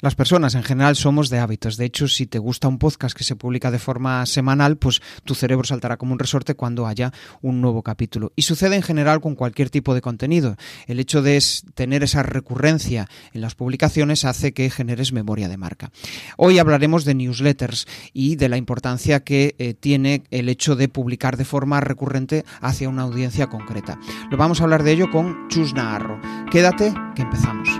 Las personas en general somos de hábitos. De hecho, si te gusta un podcast que se publica de forma semanal, pues tu cerebro saltará como un resorte cuando haya un nuevo capítulo. Y sucede en general con cualquier tipo de contenido. El hecho de tener esa recurrencia en las publicaciones hace que generes memoria de marca. Hoy hablaremos de newsletters y de la importancia que eh, tiene el hecho de publicar de forma recurrente hacia una audiencia concreta. Lo vamos a hablar de ello con Chus Naharro. Quédate, que empezamos.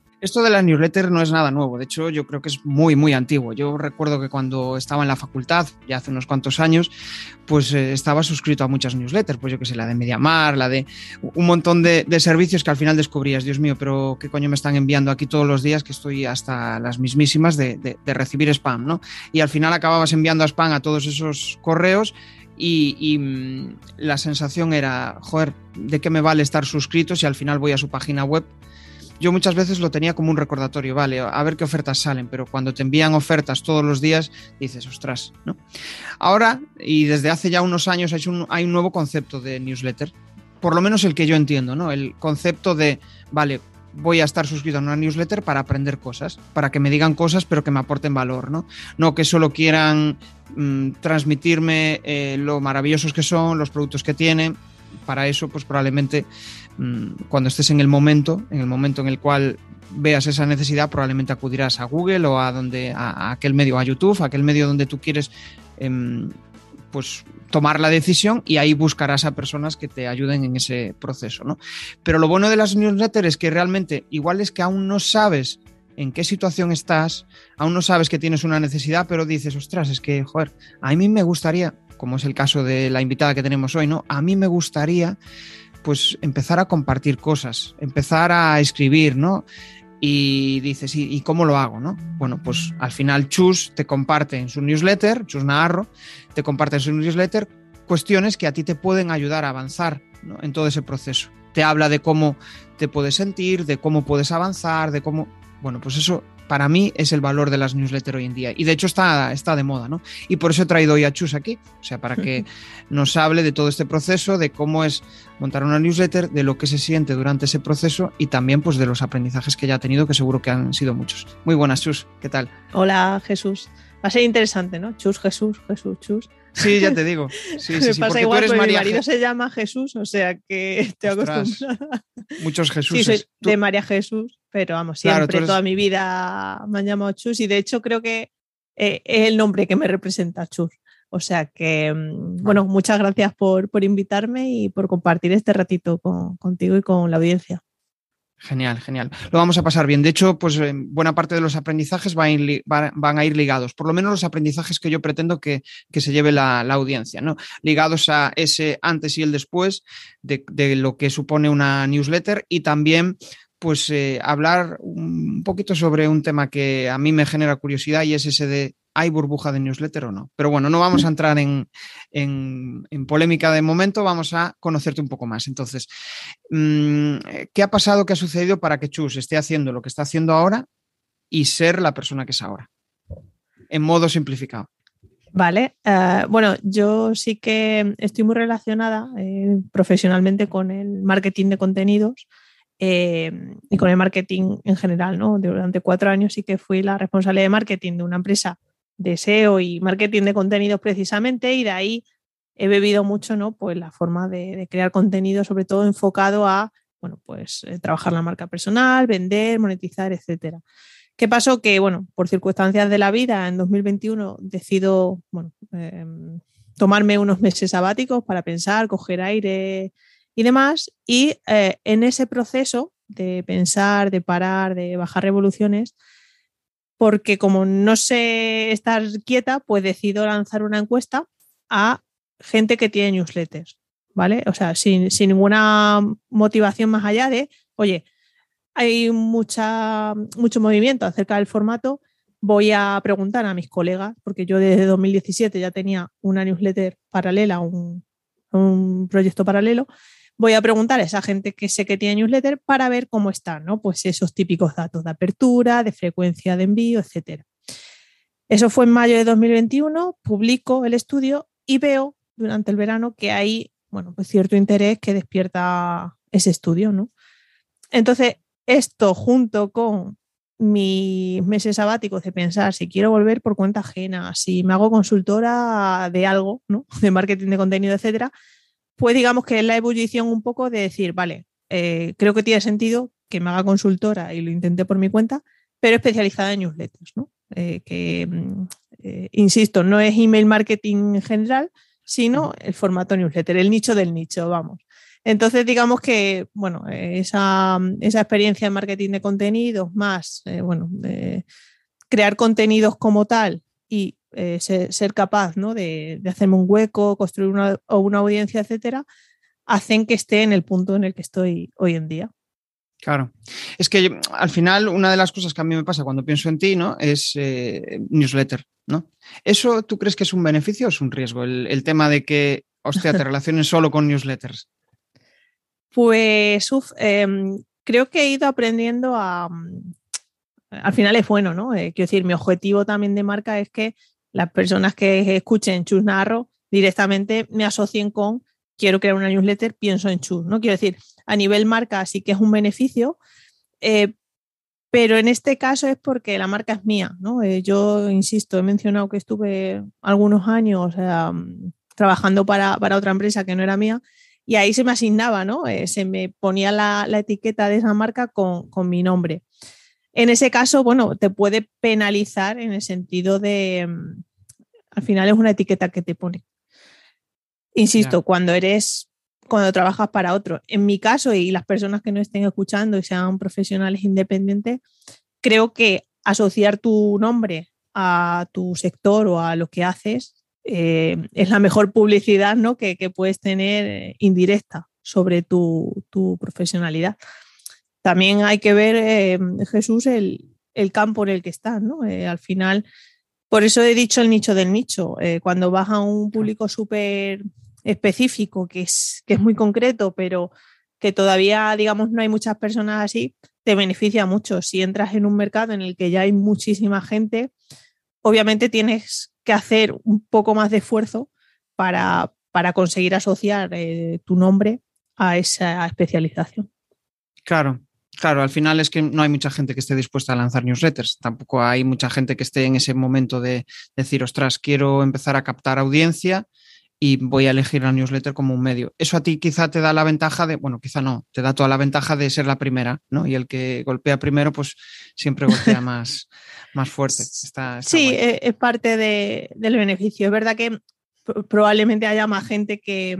Esto de la newsletter no es nada nuevo, de hecho yo creo que es muy, muy antiguo. Yo recuerdo que cuando estaba en la facultad, ya hace unos cuantos años, pues eh, estaba suscrito a muchas newsletters, pues yo que sé, la de Mediamar, la de un montón de, servicios que al final descubrías, Dios mío, pero qué coño me están enviando aquí todos los días que estoy hasta las mismísimas de, de recibir spam, ¿no? Y al final acababas enviando a spam a todos esos correos y, y, mm, la sensación era, joder, ¿de qué me vale estar suscrito si al final voy a su página web yo muchas veces lo tenía como un recordatorio, vale, a ver qué ofertas salen, pero cuando te envían ofertas todos los días, dices, ostras, ¿no? Ahora, y desde hace ya unos años, hay un, hay un nuevo concepto de newsletter, por lo menos el que yo entiendo, ¿no? El concepto de, vale, voy a estar suscrito a una newsletter para aprender cosas, para que me digan cosas, pero que me aporten valor, ¿no? No que solo quieran mm, transmitirme eh, lo maravillosos que son, los productos que tienen. Para eso, pues probablemente cuando estés en el momento, en el momento en el cual veas esa necesidad, probablemente acudirás a Google o a donde a, aquel medio, a YouTube, a aquel medio donde tú quieres em, pues tomar la decisión y ahí buscarás a personas que te ayuden en ese proceso, ¿no? Pero lo bueno de las newsletters es que realmente igual es que aún no sabes en qué situación estás, aún no sabes que tienes una necesidad, pero dices, ostras, es que, joder, a mí me gustaría, como es el caso de la invitada que tenemos hoy, ¿no? A mí me gustaría pues empezar a compartir cosas, empezar a escribir, ¿no? Y dices, ¿y, cómo lo hago? ¿no? Bueno, pues al final Chus te comparte en su newsletter, Chus Naharro, te comparte en su newsletter cuestiones que a ti te pueden ayudar a avanzar en todo ese proceso. Te habla de cómo te puedes sentir, de cómo puedes avanzar, de cómo... Bueno, pues eso para mí es el valor de las newsletters hoy en día. Y de hecho está, está de moda, ¿no? Y por eso he traído hoy a Chus aquí, o sea, para que nos hable de todo este proceso, de cómo es montar una newsletter, de lo que se siente durante ese proceso y también pues de los aprendizajes que ya ha tenido, que seguro que han sido muchos. Muy buenas, Chus, ¿qué tal? Hola, Jesús. Va a ser interesante, ¿no? Chus, Jesús, Jesús, Chus. Sí, ya te digo. Sí, sí, pasa igual, porque mi marido se llama Jesús, o sea que estoy acostumbrada. Muchos Jesús. Sí, soy de María Jesús. Pero vamos, siempre, toda mi vida me han llamado Chus y de hecho creo que eh, es el nombre que me representa Chus. O sea que, mm, bueno, muchas gracias por, por invitarme y por compartir este ratito contigo y con la audiencia. Genial, genial. Lo vamos a pasar bien. De hecho, pues eh, buena parte de los aprendizajes van a, ir, ligados, por lo menos los aprendizajes que yo pretendo que, se lleve la, audiencia, ¿no? Ligados a ese antes y el después de, de, lo que supone una newsletter y también pues eh, hablar un poquito sobre un tema que a mí me genera curiosidad y es ese de ¿hay burbuja de newsletter o no? Pero bueno, no vamos a entrar en, polémica de momento, vamos a conocerte un poco más. Entonces, mm, ¿qué ha pasado, qué ha sucedido para que Chus esté haciendo lo que está haciendo ahora y ser la persona que es ahora? En modo simplificado. Vale, eh, bueno, yo sí que estoy muy relacionada eh, profesionalmente con el marketing de contenidos eh, y con el marketing en general, ¿no? Durante cuatro años sí que fui la responsable de marketing de una empresa de SEO y marketing de contenidos precisamente y de ahí he bebido mucho, ¿no? Pues la forma de, crear contenido, sobre todo enfocado a, bueno, pues eh, trabajar la marca personal, vender, monetizar, etcétera. ¿Qué pasó? Que, bueno, por circunstancias de la vida, en 2021 decido, bueno, em, tomarme unos meses sabáticos para pensar, coger aire, y demás. Y eh, en ese proceso de pensar, de parar, de bajar revoluciones, porque como no sé estar quieta, pues decido lanzar una encuesta a gente que tiene newsletters, ¿vale? O sea, sin, ninguna motivación más allá de, oye, hay mucha, mucho movimiento acerca del formato, voy a preguntar a mis colegas, porque yo desde 2017 ya tenía una newsletter paralela, un, un proyecto paralelo, voy a preguntar a esa gente que sé que tiene newsletter para ver cómo están, ¿no? Pues esos típicos datos de apertura, de frecuencia de envío, etcétera. Eso fue en mayo de 2021, publico el estudio y veo durante el verano que hay, bueno, pues cierto interés que despierta ese estudio, ¿no? Entonces, esto junto con mis meses sabáticos de pensar si quiero volver por cuenta ajena, si me hago consultora de algo, ¿no? De marketing de contenido, etcétera, pues digamos que es la ebullición un poco de decir, vale, eh, creo que tiene sentido que me haga consultora y lo intenté por mi cuenta, pero especializada en newsletters, ¿no? Eh, que, mm, eh, insisto, no es email marketing en general, sino el formato newsletter, el nicho del nicho, vamos. Entonces, digamos que, bueno, esa, experiencia en marketing de contenidos, más, bueno, crear contenidos como tal y eh, ser, capaz ¿no? de, hacerme un hueco, construir una, una audiencia, etcétera, hacen que esté en el punto en el que estoy hoy en día. Claro. Es que al final una de las cosas que a mí me pasa cuando pienso en ti, ¿no? Es eh, newsletter, ¿no? ¿Eso tú crees que es un beneficio o es un riesgo? El, tema de que, hostia, te relaciones solo con newsletters. Pues, em, creo que he ido aprendiendo a... Al final es bueno, ¿no? Eh, quiero decir, mi objetivo también de marca es que las personas que escuchen Chus Narro directamente me asocien con quiero crear una newsletter, pienso en Chus, ¿no? Quiero decir, a nivel marca sí que es un beneficio, eh, pero en este caso es porque la marca es mía, ¿no? Eh, yo, insisto, he mencionado que estuve algunos años trabajando para, otra empresa que no era mía y ahí se me asignaba, ¿no? Eh, se me ponía la, etiqueta de esa marca con, con mi nombre. En ese caso, bueno, te puede penalizar en el sentido de, mm, al final es una etiqueta que te pone. Insisto, cuando eres, cuando trabajas para otro. En mi caso y las personas que no estén escuchando y sean profesionales independientes, creo que asociar tu nombre a tu sector o a lo que haces eh, es la mejor publicidad ¿no? que, puedes tener eh, indirecta sobre tu, tu profesionalidad también hay que ver, eh, Jesús, el, campo en el que estás, ¿no? Eh, al final, por eso he dicho el nicho del nicho. Eh, cuando vas a un público súper específico, que es, que es muy concreto, pero que todavía, digamos, no hay muchas personas así, te beneficia mucho. Si entras en un mercado en el que ya hay muchísima gente, obviamente tienes que hacer un poco más de esfuerzo para, para conseguir asociar tu nombre a esa especialización. Claro, Claro, al final es que no hay mucha gente que esté dispuesta a lanzar newsletters. Tampoco hay mucha gente que esté en ese momento de decir, ostras, quiero empezar a captar audiencia y voy a elegir la newsletter como un medio. Eso a ti quizá te da la ventaja de, bueno, quizá no, te da toda la ventaja de ser la primera, ¿no? Y el que golpea primero, pues siempre golpea más, más fuerte. sí, e, es parte del beneficio. Es verdad que probablemente haya más gente que,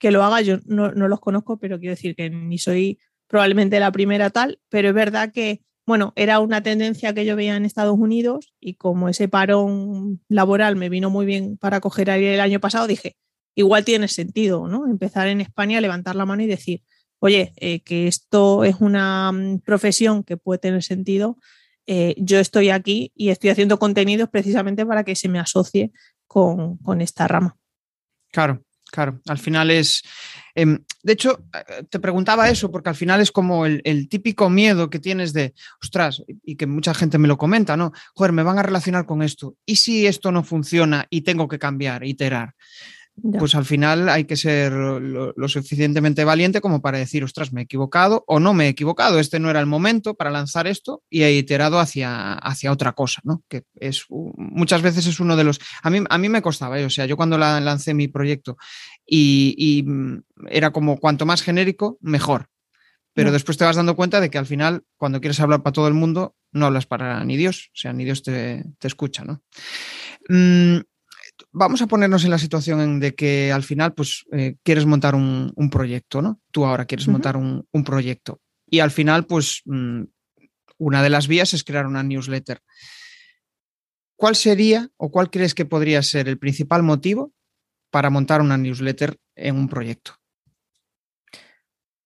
lo haga. Yo no, no los conozco, pero quiero decir que ni soy probablemente la primera tal, pero es verdad que, bueno, era una tendencia que yo veía en Estados Unidos y como ese parón laboral me vino muy bien para coger aire el año pasado, dije, igual tiene sentido, ¿no? Empezar en España, levantar la mano y decir, oye, eh, que esto es una mm, profesión que puede tener sentido, eh, yo estoy aquí y estoy haciendo contenidos precisamente para que se me asocie con, con esta rama. Claro, claro. Al final es, Em, de hecho, eh, te preguntaba eso porque al final es como el, típico miedo que tienes de, ostras, y que mucha gente me lo comenta, ¿no? Joder, me van a relacionar con esto. ¿Y si esto no funciona y tengo que cambiar, iterar? Pues al final hay que ser lo, suficientemente valiente como para decir, ostras, me he equivocado o no me he equivocado, este no era el momento para lanzar esto y he iterado hacia, hacia otra cosa, ¿no? Que es muchas veces es uno de los... A mí, a mí me costaba, ¿eh? o sea, yo cuando lancé mi proyecto y, mm, era como cuanto más genérico, mejor. Pero después te vas dando cuenta de que al final, cuando quieres hablar para todo el mundo, no hablas para ni Dios, o sea, ni Dios te, escucha, ¿no? Mm, vamos a ponernos en la situación de que al final pues eh, quieres montar un, proyecto, ¿no? Tú ahora quieres montar un, proyecto y al final pues mm, una de las vías es crear una newsletter. ¿Cuál sería o cuál crees que podría ser el principal motivo para montar una newsletter en un proyecto?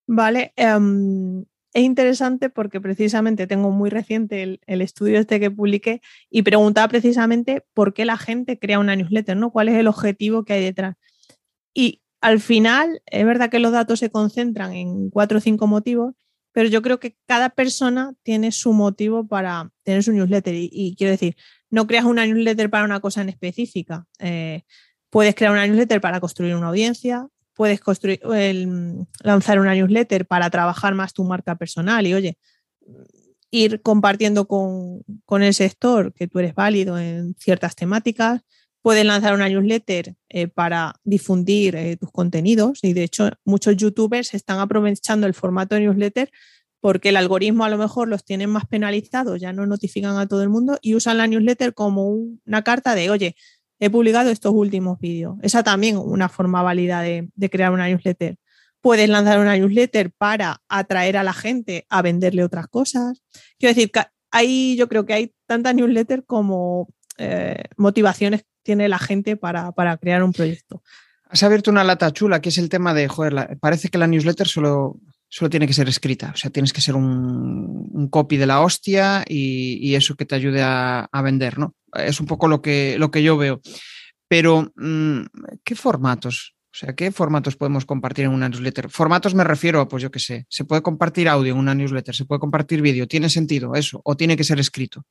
Vale, em, es interesante porque precisamente tengo muy reciente el, estudio este que publiqué y preguntaba precisamente por qué la gente crea una newsletter, ¿no? ¿Cuál es el objetivo que hay detrás? Y al final, es verdad que los datos se concentran en cuatro o cinco motivos, pero yo creo que cada persona tiene su motivo para tener su newsletter. Y, quiero decir, no creas una newsletter para una cosa en específica. Eh, puedes crear una newsletter para construir una audiencia, puedes construir, lanzar una newsletter para trabajar más tu marca personal y, oye, ir compartiendo con, con el sector que tú eres válido en ciertas temáticas. Puedes lanzar una newsletter eh, para difundir eh, tus contenidos y de hecho muchos youtubers están aprovechando el formato de newsletter porque el algoritmo a lo mejor los tiene más penalizados, ya no notifican a todo el mundo y usan la newsletter como una carta de, oye, he publicado estos últimos vídeos. Esa también una forma válida de, crear una newsletter. Puedes lanzar una newsletter para atraer a la gente a venderle otras cosas. Quiero decir, que hay, yo creo que hay tantas newsletters como eh, motivaciones tiene la gente para, crear un proyecto. Has abierto una lata chula, que es el tema de, joder, parece que la newsletter solo, solo tiene que ser escrita, o sea, tienes que ser un, copy de la hostia y, eso que te ayude a, vender, ¿no? Es un poco lo que, lo que yo veo. Pero, mm, ¿qué formatos? O sea, ¿qué formatos podemos compartir en una newsletter? Formatos me refiero a, pues yo qué sé, se puede compartir audio en una newsletter, se puede compartir vídeo, ¿tiene sentido eso? ¿O tiene que ser escrito?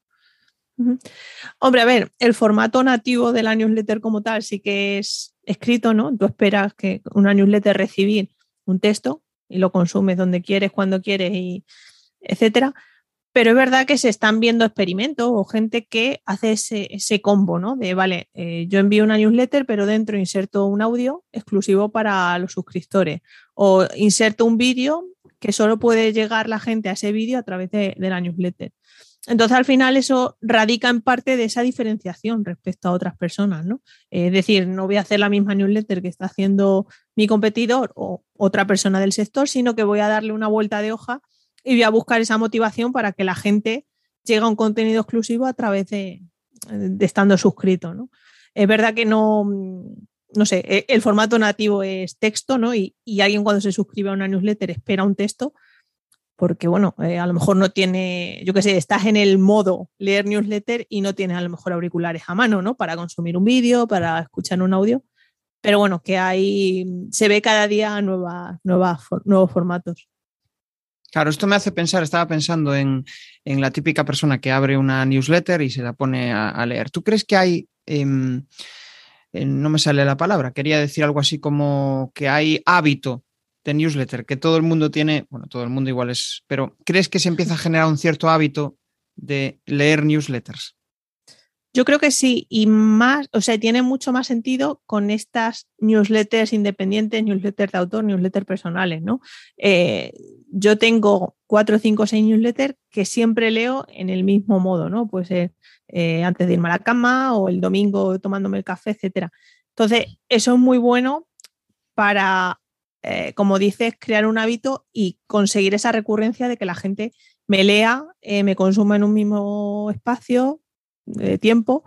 Hombre, a ver, el formato nativo de la newsletter como tal sí que es escrito, ¿no? Tú esperas que una newsletter recibir un texto y lo consumes donde quieres, cuando quieres, y etcétera. Pero es verdad que se están viendo experimentos o gente que hace ese, combo, ¿no? De, vale, eh, yo envío una newsletter, pero dentro inserto un audio exclusivo para los suscriptores. O inserto un vídeo que solo puede llegar la gente a ese vídeo a través de la newsletter. Entonces, al final, eso radica en parte de esa diferenciación respecto a otras personas, ¿no? Es decir, no voy a hacer la misma newsletter que está haciendo mi competidor o otra persona del sector, sino que voy a darle una vuelta de hoja y voy a buscar esa motivación para que la gente llegue a un contenido exclusivo a través de, estando suscrito, ¿no? Es verdad que no, no sé, e, el formato nativo es texto, ¿no? Y, y alguien cuando se suscribe a una newsletter espera un texto, porque bueno, eh, a lo mejor no tiene, yo qué sé, estás en el modo leer newsletter y no tienes a lo mejor auriculares a mano, ¿no? Para consumir un vídeo, para escuchar un audio. Pero bueno, que hay, se ve cada día nueva, nuevos formatos. Claro, esto me hace pensar, estaba pensando en, la típica persona que abre una newsletter y se la pone a, leer. ¿Tú crees que hay, em, no me sale la palabra, quería decir algo así como que hay hábito de newsletter que todo el mundo tiene, bueno, todo el mundo igual es, pero ¿crees que se empieza a generar un cierto hábito de leer newsletters? Yo creo que sí, y más, o sea, tiene mucho más sentido con estas newsletters independientes, newsletters de autor, newsletters personales, ¿no? Eh, yo tengo cuatro, cinco, seis newsletters que siempre leo en el mismo modo, ¿no? Pues eh, antes de irme a la cama o el domingo tomándome el café, etcétera. Entonces, eso es muy bueno para eh, como dices, crear un hábito y conseguir esa recurrencia de que la gente me lea, eh, me consuma en un mismo espacio de tiempo,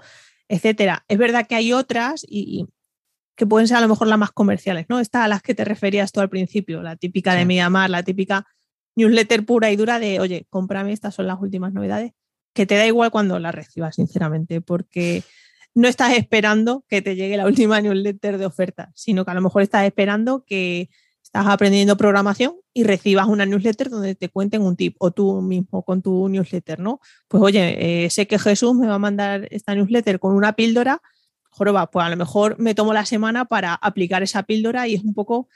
etcétera. Es verdad que hay otras y, que pueden ser a lo mejor las más comerciales, ¿no? Estas a las que te referías tú al principio, la típica de Miamar, la típica newsletter pura y dura de, oye, cómprame, estas son las últimas novedades, que te da igual cuando las recibas, sinceramente, porque no estás esperando que te llegue la última newsletter de oferta, sino que a lo mejor estás esperando que estás aprendiendo programación y recibas una newsletter donde te cuenten un tip o tú mismo con tu newsletter, ¿no? Pues oye, eh, sé que Jesús me va a mandar esta newsletter con una píldora, joroba, pues a lo mejor me tomo la semana para aplicar esa píldora y es un poco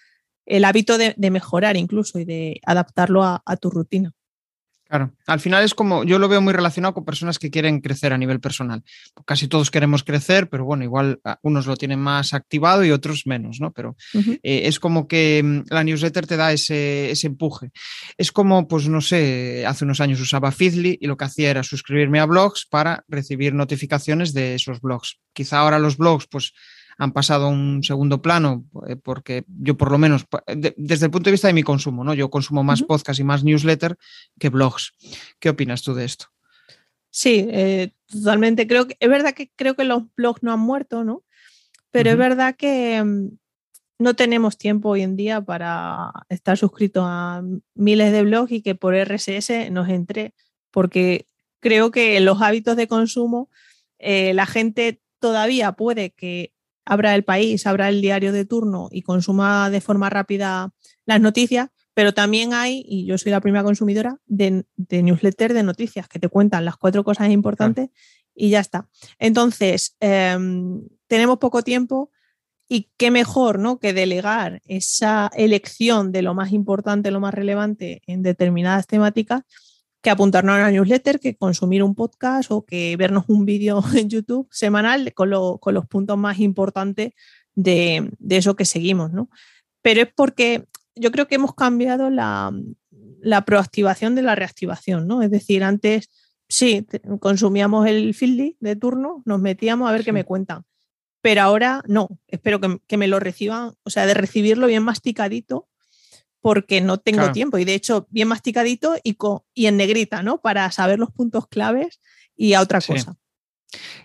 el hábito de, mejorar incluso y de adaptarlo a tu rutina. Claro, al final es como, yo lo veo muy relacionado con personas que quieren crecer a nivel personal. Casi todos queremos crecer, pero bueno, igual unos lo tienen más activado y otros menos, ¿no? Pero eh, es como que mm, la newsletter te da ese, ese, empuje. Es como, pues no sé, hace unos años usaba Feedly y lo que hacía era suscribirme a blogs para recibir notificaciones de esos blogs. Quizá ahora los blogs, pues han pasado a un segundo plano, eh, porque yo por lo menos, desde el punto de vista de mi consumo, ¿no? Yo consumo más podcast y más newsletter que blogs. ¿Qué opinas tú de esto? Sí, eh, totalmente. Creo que es verdad que creo que los blogs no han muerto, ¿no? Pero es verdad que, mm, no tenemos tiempo hoy en día para estar suscritos a miles de blogs y que por RSS nos entre, porque creo que en los hábitos de consumo eh, la gente todavía puede que abra el país, abra el diario de turno y consuma de forma rápida las noticias, pero también hay, y yo soy la primera consumidora, de, newsletter de noticias que te cuentan las cuatro cosas importantes y ya está. Entonces, em, tenemos poco tiempo y qué mejor ¿no? que delegar esa elección de lo más importante, lo más relevante en determinadas temáticas que apuntarnos a una newsletter, que consumir un podcast o que vernos un vídeo en YouTube semanal con, los puntos más importantes de, eso que seguimos, ¿no? Pero es porque yo creo que hemos cambiado la, proactivación de la reactivación, ¿no? Es decir, antes sí, consumíamos el field de turno, nos metíamos a ver qué me cuentan. Pero ahora no, espero que, que, me lo reciban, o sea, de recibirlo bien masticadito porque no tengo tiempo. Y de hecho, bien masticadito y, y en negrita, ¿no? Para saber los puntos claves y a otra cosa.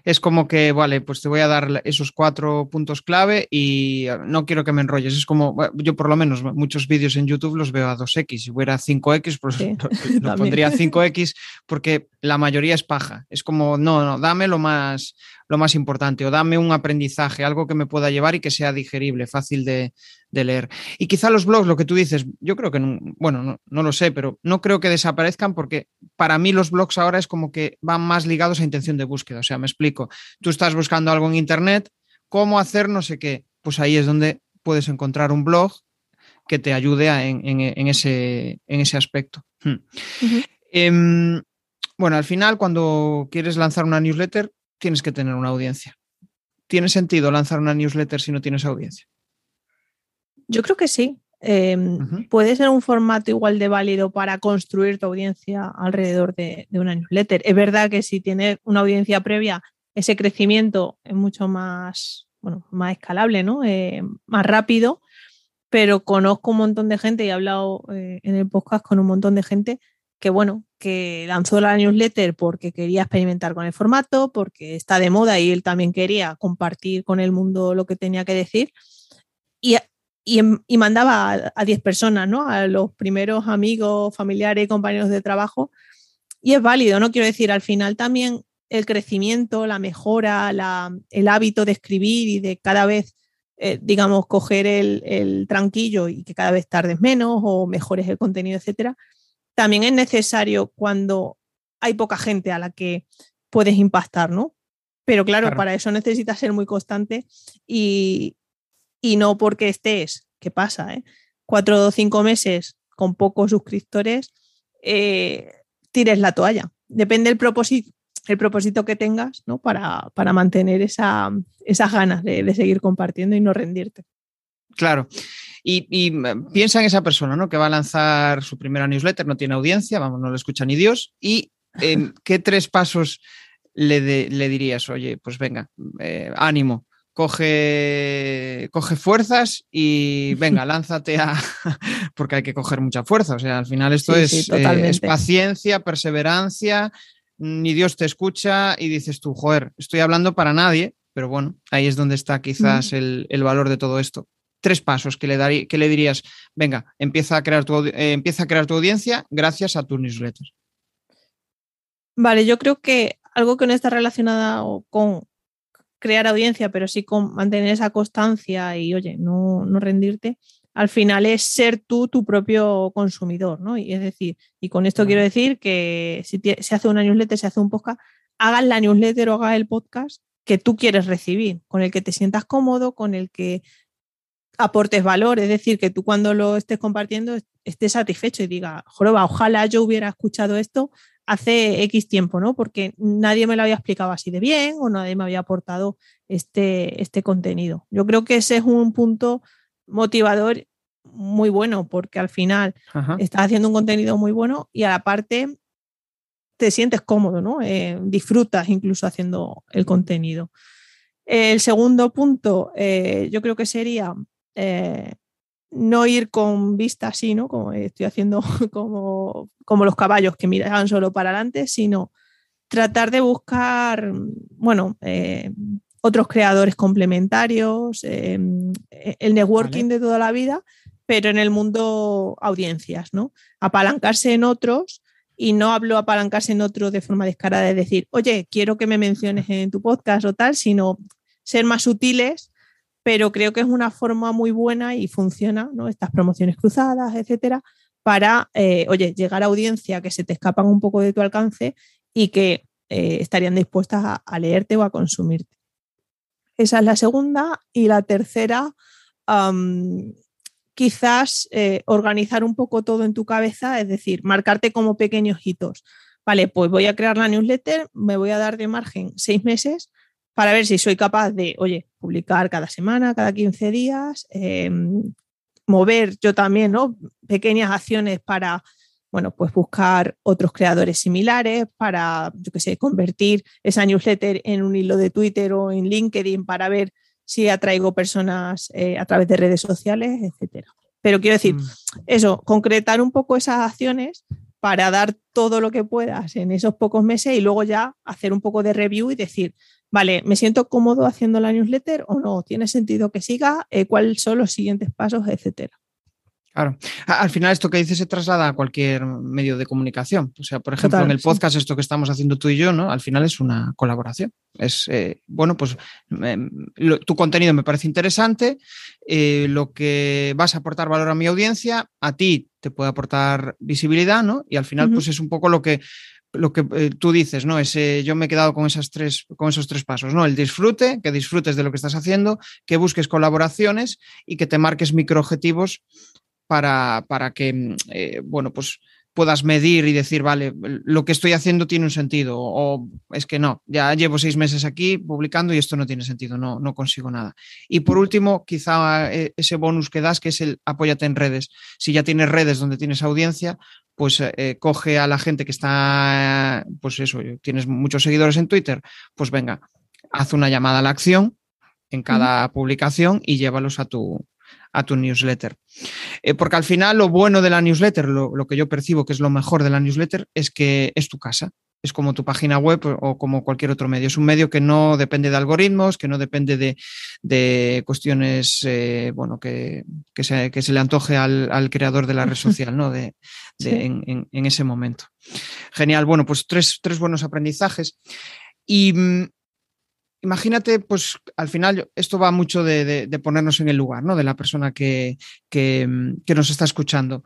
Es como que, vale, pues te voy a dar esos cuatro puntos clave y ah, no quiero que me enrolles. Es como, yo por lo menos muchos vídeos en YouTube los veo a 2X. Si fuera 5X, pues lo, pondría 5X porque la mayoría es paja. Es como, no, no, dame lo más, lo más importante o dame un aprendizaje, algo que me pueda llevar y que sea digerible, fácil de, leer. Y quizá los blogs, lo que tú dices, yo creo que, no, bueno, no, lo sé, pero no creo que desaparezcan porque para mí los blogs ahora es como que van más ligados a intención de búsqueda. O sea, me explico, tú estás buscando algo en Internet, cómo hacer no sé qué, pues ahí es donde puedes encontrar un blog que te ayude en, ese, en ese aspecto. Hmm. Em, bueno, al final, cuando quieres lanzar una newsletter, tienes que tener una audiencia. ¿Tiene sentido lanzar una newsletter si no tienes audiencia? Yo creo que sí. Em, puede ser un formato igual de válido para construir tu audiencia alrededor de, una newsletter. Es verdad que si tienes una audiencia previa, ese crecimiento es mucho más, bueno, más escalable, ¿no? Eh, más rápido, pero conozco un montón de gente y he hablado eh, en el podcast con un montón de gente que bueno, que lanzó la newsletter porque quería experimentar con el formato, porque está de moda y él también quería compartir con el mundo lo que tenía que decir. Y, y, mandaba a 10 personas, ¿no? A los primeros amigos, familiares compañeros de trabajo. Y es válido, ¿no? Quiero decir, al final también el crecimiento, la mejora, el hábito de escribir y de cada vez, eh, digamos, coger el, el, tranquillo y que cada vez tardes menos o mejores el contenido, etcétera, también es necesario cuando hay poca gente a la que puedes impactar, ¿no? Pero claro, para eso necesitas ser muy constante y, no porque estés, ¿qué pasa? Eh? Cuatro o cinco meses con pocos suscriptores, eh, tires la toalla. Depende del propósito, el propósito que tengas ¿no? para, para mantener esa, esas ganas de seguir compartiendo y no rendirte. Claro. Y, mm, piensa en esa persona, ¿no? Que va a lanzar su primera newsletter, no tiene audiencia, vamos, no le escucha ni Dios. ¿Y em, qué tres pasos le, le, dirías? Oye, pues venga, eh, ánimo, coge, coge fuerzas y venga, lánzate a. porque hay que coger mucha fuerza. O sea, al final esto es, eh, es, paciencia, perseverancia. Ni Dios te escucha y dices tú, joder, estoy hablando para nadie, pero bueno, ahí es donde está quizás el, el valor de todo esto tres pasos que le, que le dirías, venga, empieza a, crear tu, eh, empieza a crear tu audiencia gracias a tus newsletters? Vale, yo creo que algo que no está relacionado con crear audiencia, pero sí con mantener esa constancia y, oye, no, rendirte, al final es ser tú tu propio consumidor, ¿no? Y es decir, y con esto quiero decir que si se hace una newsletter, se hace un podcast, hagas la newsletter o hagas el podcast que tú quieres recibir, con el que te sientas cómodo, con el que aportes valor, es decir, que tú cuando lo estés compartiendo estés satisfecho y diga, joroba, ojalá yo hubiera escuchado esto hace X tiempo, ¿no? Porque nadie me lo había explicado así de bien o nadie me había aportado este, este contenido. Yo creo que ese es un punto motivador muy bueno porque al final estás haciendo un contenido muy bueno y a la parte te sientes cómodo, ¿no? Eh, disfrutas incluso haciendo el contenido. El segundo punto, eh, yo creo que sería eh, no ir con vista así, ¿no? Como estoy haciendo como, como los caballos que miran solo para adelante, sino tratar de buscar, bueno, eh, otros creadores complementarios, em, e, el networking de toda la vida, pero en el mundo audiencias, ¿no? Apalancarse en otros y no hablo apalancarse en otros de forma descarada, de decir, oye, quiero que me menciones en tu podcast o tal, sino ser más sutiles, pero creo que es una forma muy buena y funciona, ¿no? Estas promociones cruzadas, etcétera, para, eh, oye, llegar a audiencia que se te escapan un poco de tu alcance y que eh, estarían dispuestas a, leerte o a consumirte. Esa es la segunda. Y la tercera, quizás eh, organizar un poco todo en tu cabeza, es decir, marcarte como pequeños hitos. Vale, pues voy a crear la newsletter, me voy a dar de margen seis meses para ver si soy capaz de, oye, publicar cada semana, cada 15 días, em, mover yo también, ¿no? Pequeñas acciones para bueno, pues buscar otros creadores similares para, yo qué sé, convertir esa newsletter en un hilo de Twitter o en LinkedIn para ver si atraigo personas eh, a través de redes sociales, etcétera. Pero quiero decir, mm. eso, concretar un poco esas acciones para dar todo lo que puedas en esos pocos meses y luego ya hacer un poco de review y decir, vale, ¿me siento cómodo haciendo la newsletter o no? ¿Tiene sentido que siga? Eh, ¿Cuáles son los siguientes pasos, etcétera? Claro. Al final esto que dice se traslada a cualquier medio de comunicación. O sea, por ejemplo, en el podcast, esto que estamos haciendo tú y yo, ¿no? Al final es una colaboración. Es, eh, bueno, pues tu contenido me parece interesante, eh, lo que vas a aportar valor a mi audiencia, a ti te puede aportar visibilidad, ¿no? Y al final, pues es un poco lo que lo que eh, tú dices, ¿no? Ese, yo me he quedado con, esas tres, con esos tres pasos, ¿no? El disfrute, que disfrutes de lo que estás haciendo, que busques colaboraciones y que te marques microobjetivos para, para que, mm, eh, bueno, pues puedas medir y decir, vale, lo que estoy haciendo tiene un sentido o es que no, ya llevo seis meses aquí publicando y esto no tiene sentido, no, no consigo nada. Y por último, quizá eh, ese bonus que das, que es el apóyate en redes. Si ya tienes redes donde tienes audiencia, pues eh, coge a la gente que está, pues eso, tienes muchos seguidores en Twitter, pues venga, haz una llamada a la acción en cada publicación y llévalos a tu, a tu newsletter. Eh, porque al final lo bueno de la newsletter, lo, que yo percibo que es lo mejor de la newsletter, es que es tu casa. Es como tu página web o como cualquier otro medio. Es un medio que no depende de algoritmos, que no depende de, cuestiones, eh, bueno, que, se, le antoje al, creador de la red social, ¿no? De, en, ese momento. Genial. Bueno, pues tres, tres buenos aprendizajes. Y mm, imagínate, pues al final esto va mucho de, ponernos en el lugar, ¿no? De la persona que, nos está escuchando.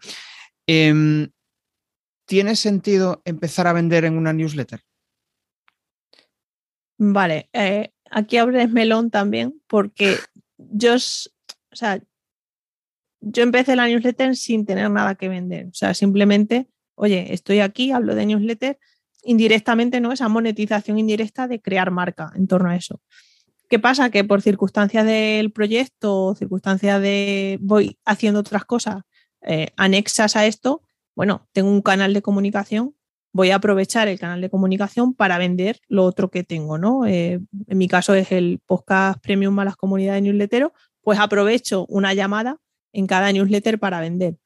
Em, ¿Tiene sentido empezar a vender en una newsletter? Vale, eh, aquí abres melón también, porque yo, o sea, yo empecé la newsletter sin tener nada que vender. O sea, simplemente, oye, estoy aquí, hablo de newsletter indirectamente, ¿no? Esa monetización indirecta de crear marca en torno a eso. ¿Qué pasa? Que por circunstancias del proyecto, circunstancias de voy haciendo otras cosas eh, anexas a esto, bueno, tengo un canal de comunicación, voy a aprovechar el canal de comunicación para vender lo otro que tengo, ¿no? Eh, en mi caso es el podcast premium a las comunidades newsletteros, pues aprovecho una llamada en cada newsletter para vender.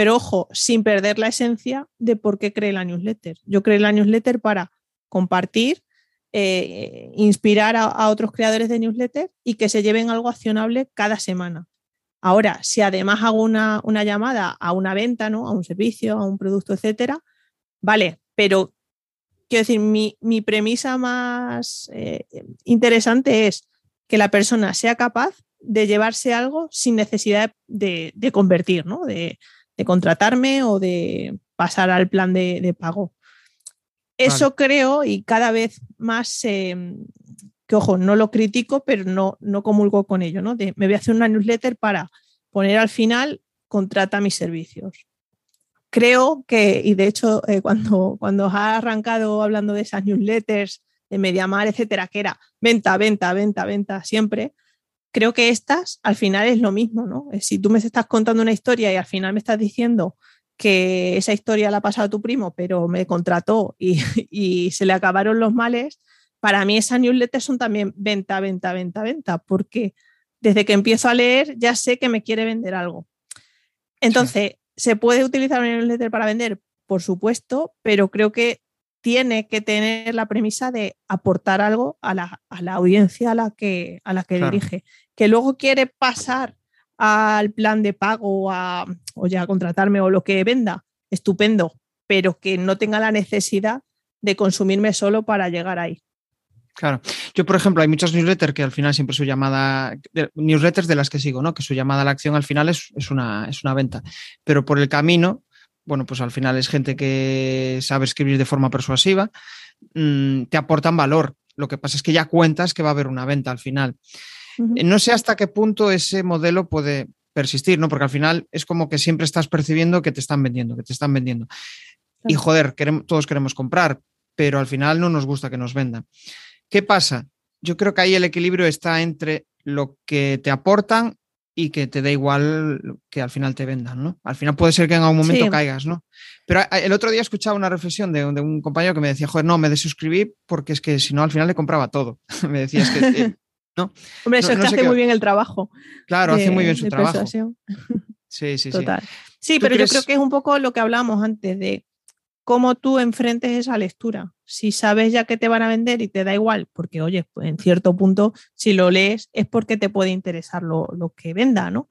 Pero ojo, sin perder la esencia de por qué creé la newsletter. Yo creé la newsletter para compartir, eh, inspirar a, otros creadores de newsletter y que se lleven algo accionable cada semana. Ahora, si además hago una, llamada a una venta, ¿no? a un servicio, a un producto, etcétera, vale, pero quiero decir, mi, premisa más eh, interesante es que la persona sea capaz de llevarse algo sin necesidad de, de convertir, ¿no? De, de contratarme o de pasar al plan de, pago. Eso creo y cada vez más, que ojo, no lo critico, pero no, no comulgo con ello, ¿no? me voy a hacer una newsletter para poner al final, contrata mis servicios. Creo que, y de hecho, eh, cuando, cuando has arrancado hablando de esas newsletters, de Mediamar, etcétera, que era venta, venta, venta, venta siempre, creo que estas al final es lo mismo, ¿no? Si tú me estás contando una historia y al final me estás diciendo que esa historia la ha pasado tu primo, pero me contrató y, se le acabaron los males, para mí esas newsletters son también venta, venta, venta, venta, porque desde que empiezo a leer ya sé que me quiere vender algo. Entonces, ¿se puede utilizar una newsletter para vender? Por supuesto, pero creo que tiene que tener la premisa de aportar algo a la, audiencia a la que, a la que dirige. Que luego quiere pasar al plan de pago a, o ya contratarme o lo que venda, estupendo, pero que no tenga la necesidad de consumirme solo para llegar ahí. Claro. Yo, por ejemplo, hay muchas newsletters que al final siempre su llamada, newsletters de las que sigo, ¿no? Que su llamada a la acción al final es, una, es una venta. Pero por el camino, bueno, pues al final es gente que sabe escribir de forma persuasiva, mm, te aportan valor. Lo que pasa es que ya cuentas que va a haber una venta al final. No sé hasta qué punto ese modelo puede persistir, ¿no? Porque al final es como que siempre estás percibiendo que te están vendiendo, que te están vendiendo. Y joder, todos queremos comprar, pero al final no nos gusta que nos vendan. ¿Qué pasa? Yo creo que ahí el equilibrio está entre lo que te aportan y que te da igual que al final te vendan, ¿no? Al final puede ser que en algún momento caigas, ¿no? Pero el otro día escuchaba una reflexión de, un compañero que me decía, joder, no, me desuscribí porque es que si no al final le compraba todo. me decía, es que... Eh, no, Hombre, eso es que hace muy bien el trabajo. Claro, hace muy bien su trabajo. Sí, sí, Total. sí. Sí, pero yo creo que es un poco lo que hablamos antes de cómo tú enfrentes esa lectura. Si sabes ya que te van a vender y te da igual, porque oye, pues en cierto punto, si lo lees es porque te puede interesar lo, que venda, ¿no?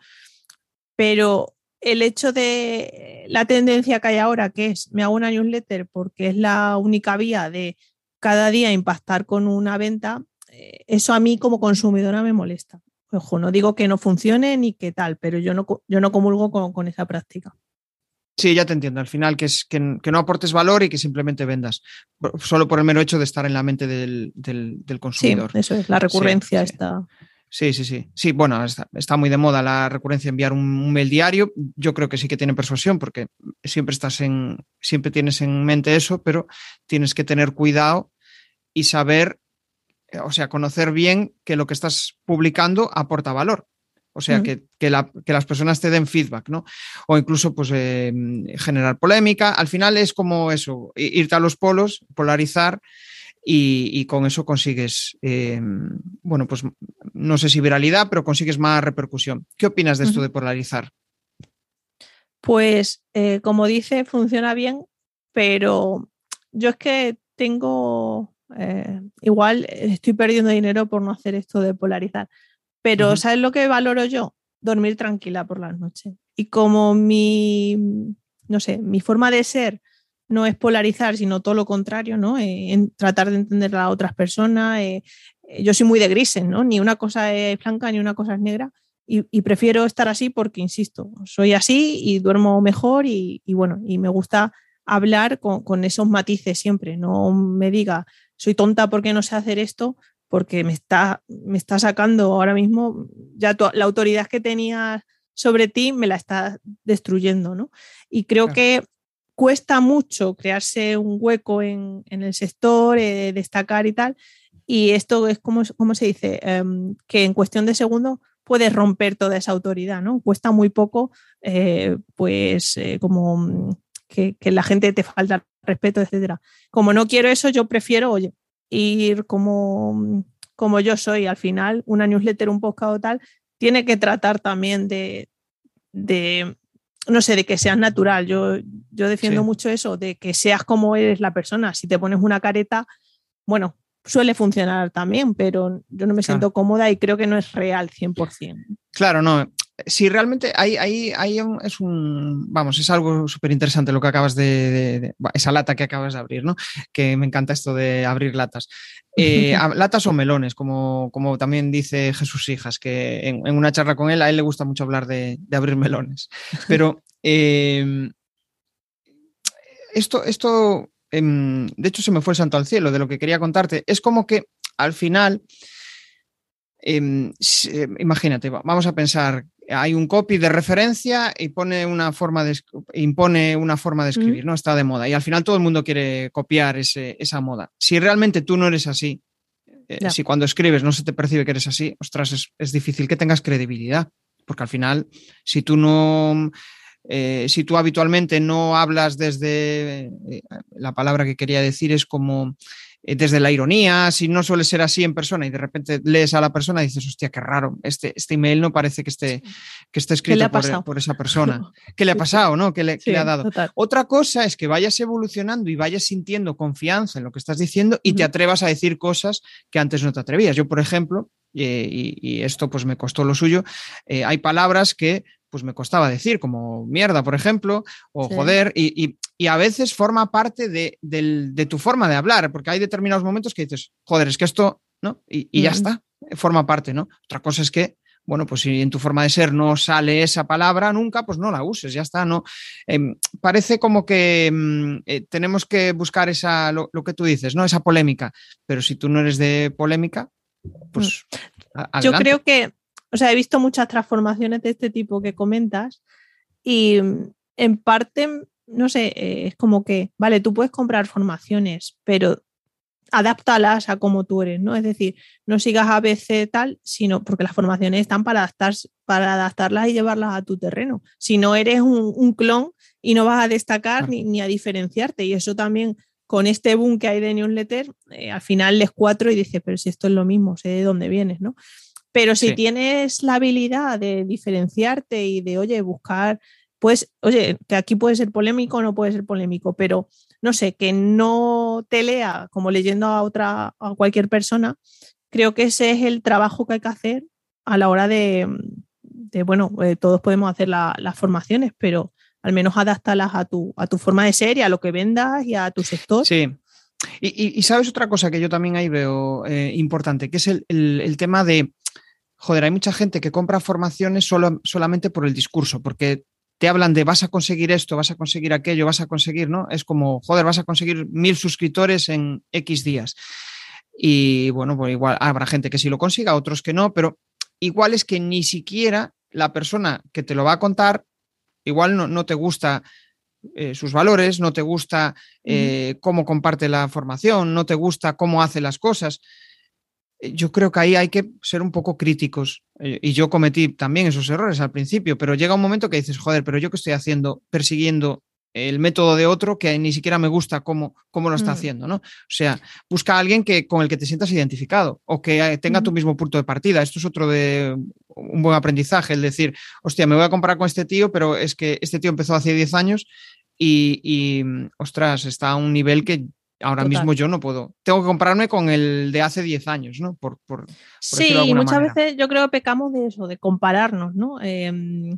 Pero el hecho de la tendencia que hay ahora, que es me hago una newsletter porque es la única vía de cada día impactar con una venta, eh, eso a mí como consumidora me molesta. Ojo, no digo que no funcione ni que tal, pero yo no, yo no comulgo con esa práctica. Sí, ya te entiendo. Al final, que, es, que, no aportes valor y que simplemente vendas, solo por el mero hecho de estar en la mente del, consumidor. Sí, eso es, la recurrencia está. Sí, sí, sí. Sí, bueno, está, muy de moda la recurrencia enviar un, mail diario. Yo creo que sí que tiene persuasión porque siempre estás en, siempre tienes en mente eso, pero tienes que tener cuidado y saber, o sea, conocer bien que lo que estás publicando aporta valor. O sea, que, las personas te den feedback, ¿no? O incluso, pues, eh, generar polémica. Al final es como eso, irte a los polos, polarizar y, con eso consigues, eh, bueno, pues, no sé si viralidad, pero consigues más repercusión. ¿Qué opinas de esto de polarizar? Pues, eh, como dice, funciona bien, pero yo es que tengo, igual estoy perdiendo dinero por no hacer esto de polarizar pero ¿sabes lo que valoro yo? Dormir tranquila por las noches. Y como mi, no sé, mi forma de ser no es polarizar, sino todo lo contrario, ¿no? Eh, en tratar de entender a otras personas. Eh, eh, yo soy muy de grises, ¿no? Ni una cosa es blanca ni una cosa es negra. Y, prefiero estar así porque, insisto, soy así y duermo mejor y, bueno, y me gusta hablar con, con, esos matices siempre. No me diga, soy tonta porque no sé hacer esto, porque me está, me está sacando ahora mismo, ya la autoridad que tenía sobre ti me la está destruyendo, ¿no? Y creo que cuesta mucho crearse un hueco en, el sector, eh, destacar y tal, y esto es como, como se dice, em, que en cuestión de segundos puedes romper toda esa autoridad, ¿no? Cuesta muy poco, eh, pues, eh, como mm, que, que, la gente te falta respeto, etcétera. Como no quiero eso, yo prefiero, oye, ir como, como yo soy. Al final, una newsletter, un podcast o tal, tiene que tratar también de, de no sé, de que seas natural. Yo, yo defiendo mucho eso, de que seas como eres la persona. Si te pones una careta, bueno, suele funcionar también, pero yo no me siento cómoda y creo que no es real 100%. Claro, no si realmente hay, hay, hay es un, vamos, es algo súper interesante lo que acabas de, esa lata que acabas de abrir, ¿no? Que me encanta esto de abrir latas. Eh, latas o melones, como, como también dice Jesús Hijas, que en, una charla con él, a él le gusta mucho hablar de, abrir melones. Pero em, esto, esto em, de hecho, se me fue el santo al cielo de lo que quería contarte. Es como que al final... Em, imagínate, vamos a pensar hay un copy de referencia y pone una forma de, impone una forma de escribir, ¿no? Está de moda. Y al final todo el mundo quiere copiar esa moda. Si realmente tú no eres así, eh, si cuando escribes no se te percibe que eres así, ostras, es, difícil que tengas credibilidad. Porque al final, si tú no. Eh, si tú habitualmente no hablas desde. Eh, la palabra que quería decir es como desde la ironía, si no suele ser así en persona y de repente lees a la persona y dices, hostia, qué raro, este, este email no parece que esté, que esté escrito por, esa persona. ¿Qué le ha pasado, no? ¿Qué le, ha dado? Otra cosa es que vayas evolucionando y vayas sintiendo confianza en lo que estás diciendo y te atrevas a decir cosas que antes no te atrevías. Yo, por ejemplo, eh, y, esto pues me costó lo suyo, eh, hay palabras que pues me costaba decir, como mierda, por ejemplo, o joder, y, a veces forma parte de, tu forma de hablar, porque hay determinados momentos que dices, joder, es que esto, ¿no? Y, ya está, forma parte, ¿no? Otra cosa es que, bueno, pues si en tu forma de ser no sale esa palabra nunca, pues no la uses, ya está, ¿no? Em, parece como que em, eh, tenemos que buscar esa, lo, lo, que tú dices, ¿no? Esa polémica, pero si tú no eres de polémica, pues... Mm. Yo creo que, o sea, he visto muchas transformaciones de este tipo que comentas y mm, en parte, no sé, eh, es como que, vale, tú puedes comprar formaciones, pero adáptalas a como tú eres, ¿no? Es decir, no sigas a veces tal, sino porque las formaciones están para, para adaptarlas y llevarlas a tu terreno. Si no eres un, clon y no vas a destacar ni, ni, a diferenciarte, y eso también con este boom que hay de newsletter, eh, al final les cuatro y dices, pero si esto es lo mismo, sé de dónde vienes, ¿no? Pero si tienes la habilidad de diferenciarte y de, oye, buscar, pues, oye, que aquí puede ser polémico o no puede ser polémico, pero no sé, que no te lea como leyendo a otra, a cualquier persona, creo que ese es el trabajo que hay que hacer a la hora de, bueno, eh, todos podemos hacer las formaciones, pero al menos adáptalas a tu, a tu forma de ser y a lo que vendas y a tu sector. Sí. Y, sabes otra cosa que yo también ahí veo eh, importante, que es el, tema de, joder, hay mucha gente que compra formaciones solo, solamente por el discurso, porque te hablan de vas a conseguir esto, vas a conseguir aquello, vas a conseguir, ¿no? Es como, joder, vas a conseguir mil suscriptores en X días. Y bueno, pues igual habrá gente que sí lo consiga, otros que no, pero igual es que ni siquiera la persona que te lo va a contar igual no, te gusta eh, sus valores, no te gusta eh, cómo comparte la formación, no te gusta cómo hace las cosas. Eh, yo creo que ahí hay que ser un poco críticos. y yo cometí también esos errores al principio, pero llega un momento que dices, joder, pero yo qué estoy haciendo persiguiendo el método de otro que ni siquiera me gusta cómo, cómo lo está mm. haciendo, ¿no? O sea, busca a alguien que, con el que te sientas identificado o que eh, tenga tu mismo punto de partida. Esto es otro de un buen aprendizaje, el decir, hostia, me voy a comparar con este tío, pero es que este tío empezó hace 10 años y, ostras, está a un nivel que ahora mismo yo no puedo. Tengo que compararme con el de hace 10 años, ¿no? Por, sí, y muchas veces yo creo que pecamos de eso, de compararnos, ¿no? Em,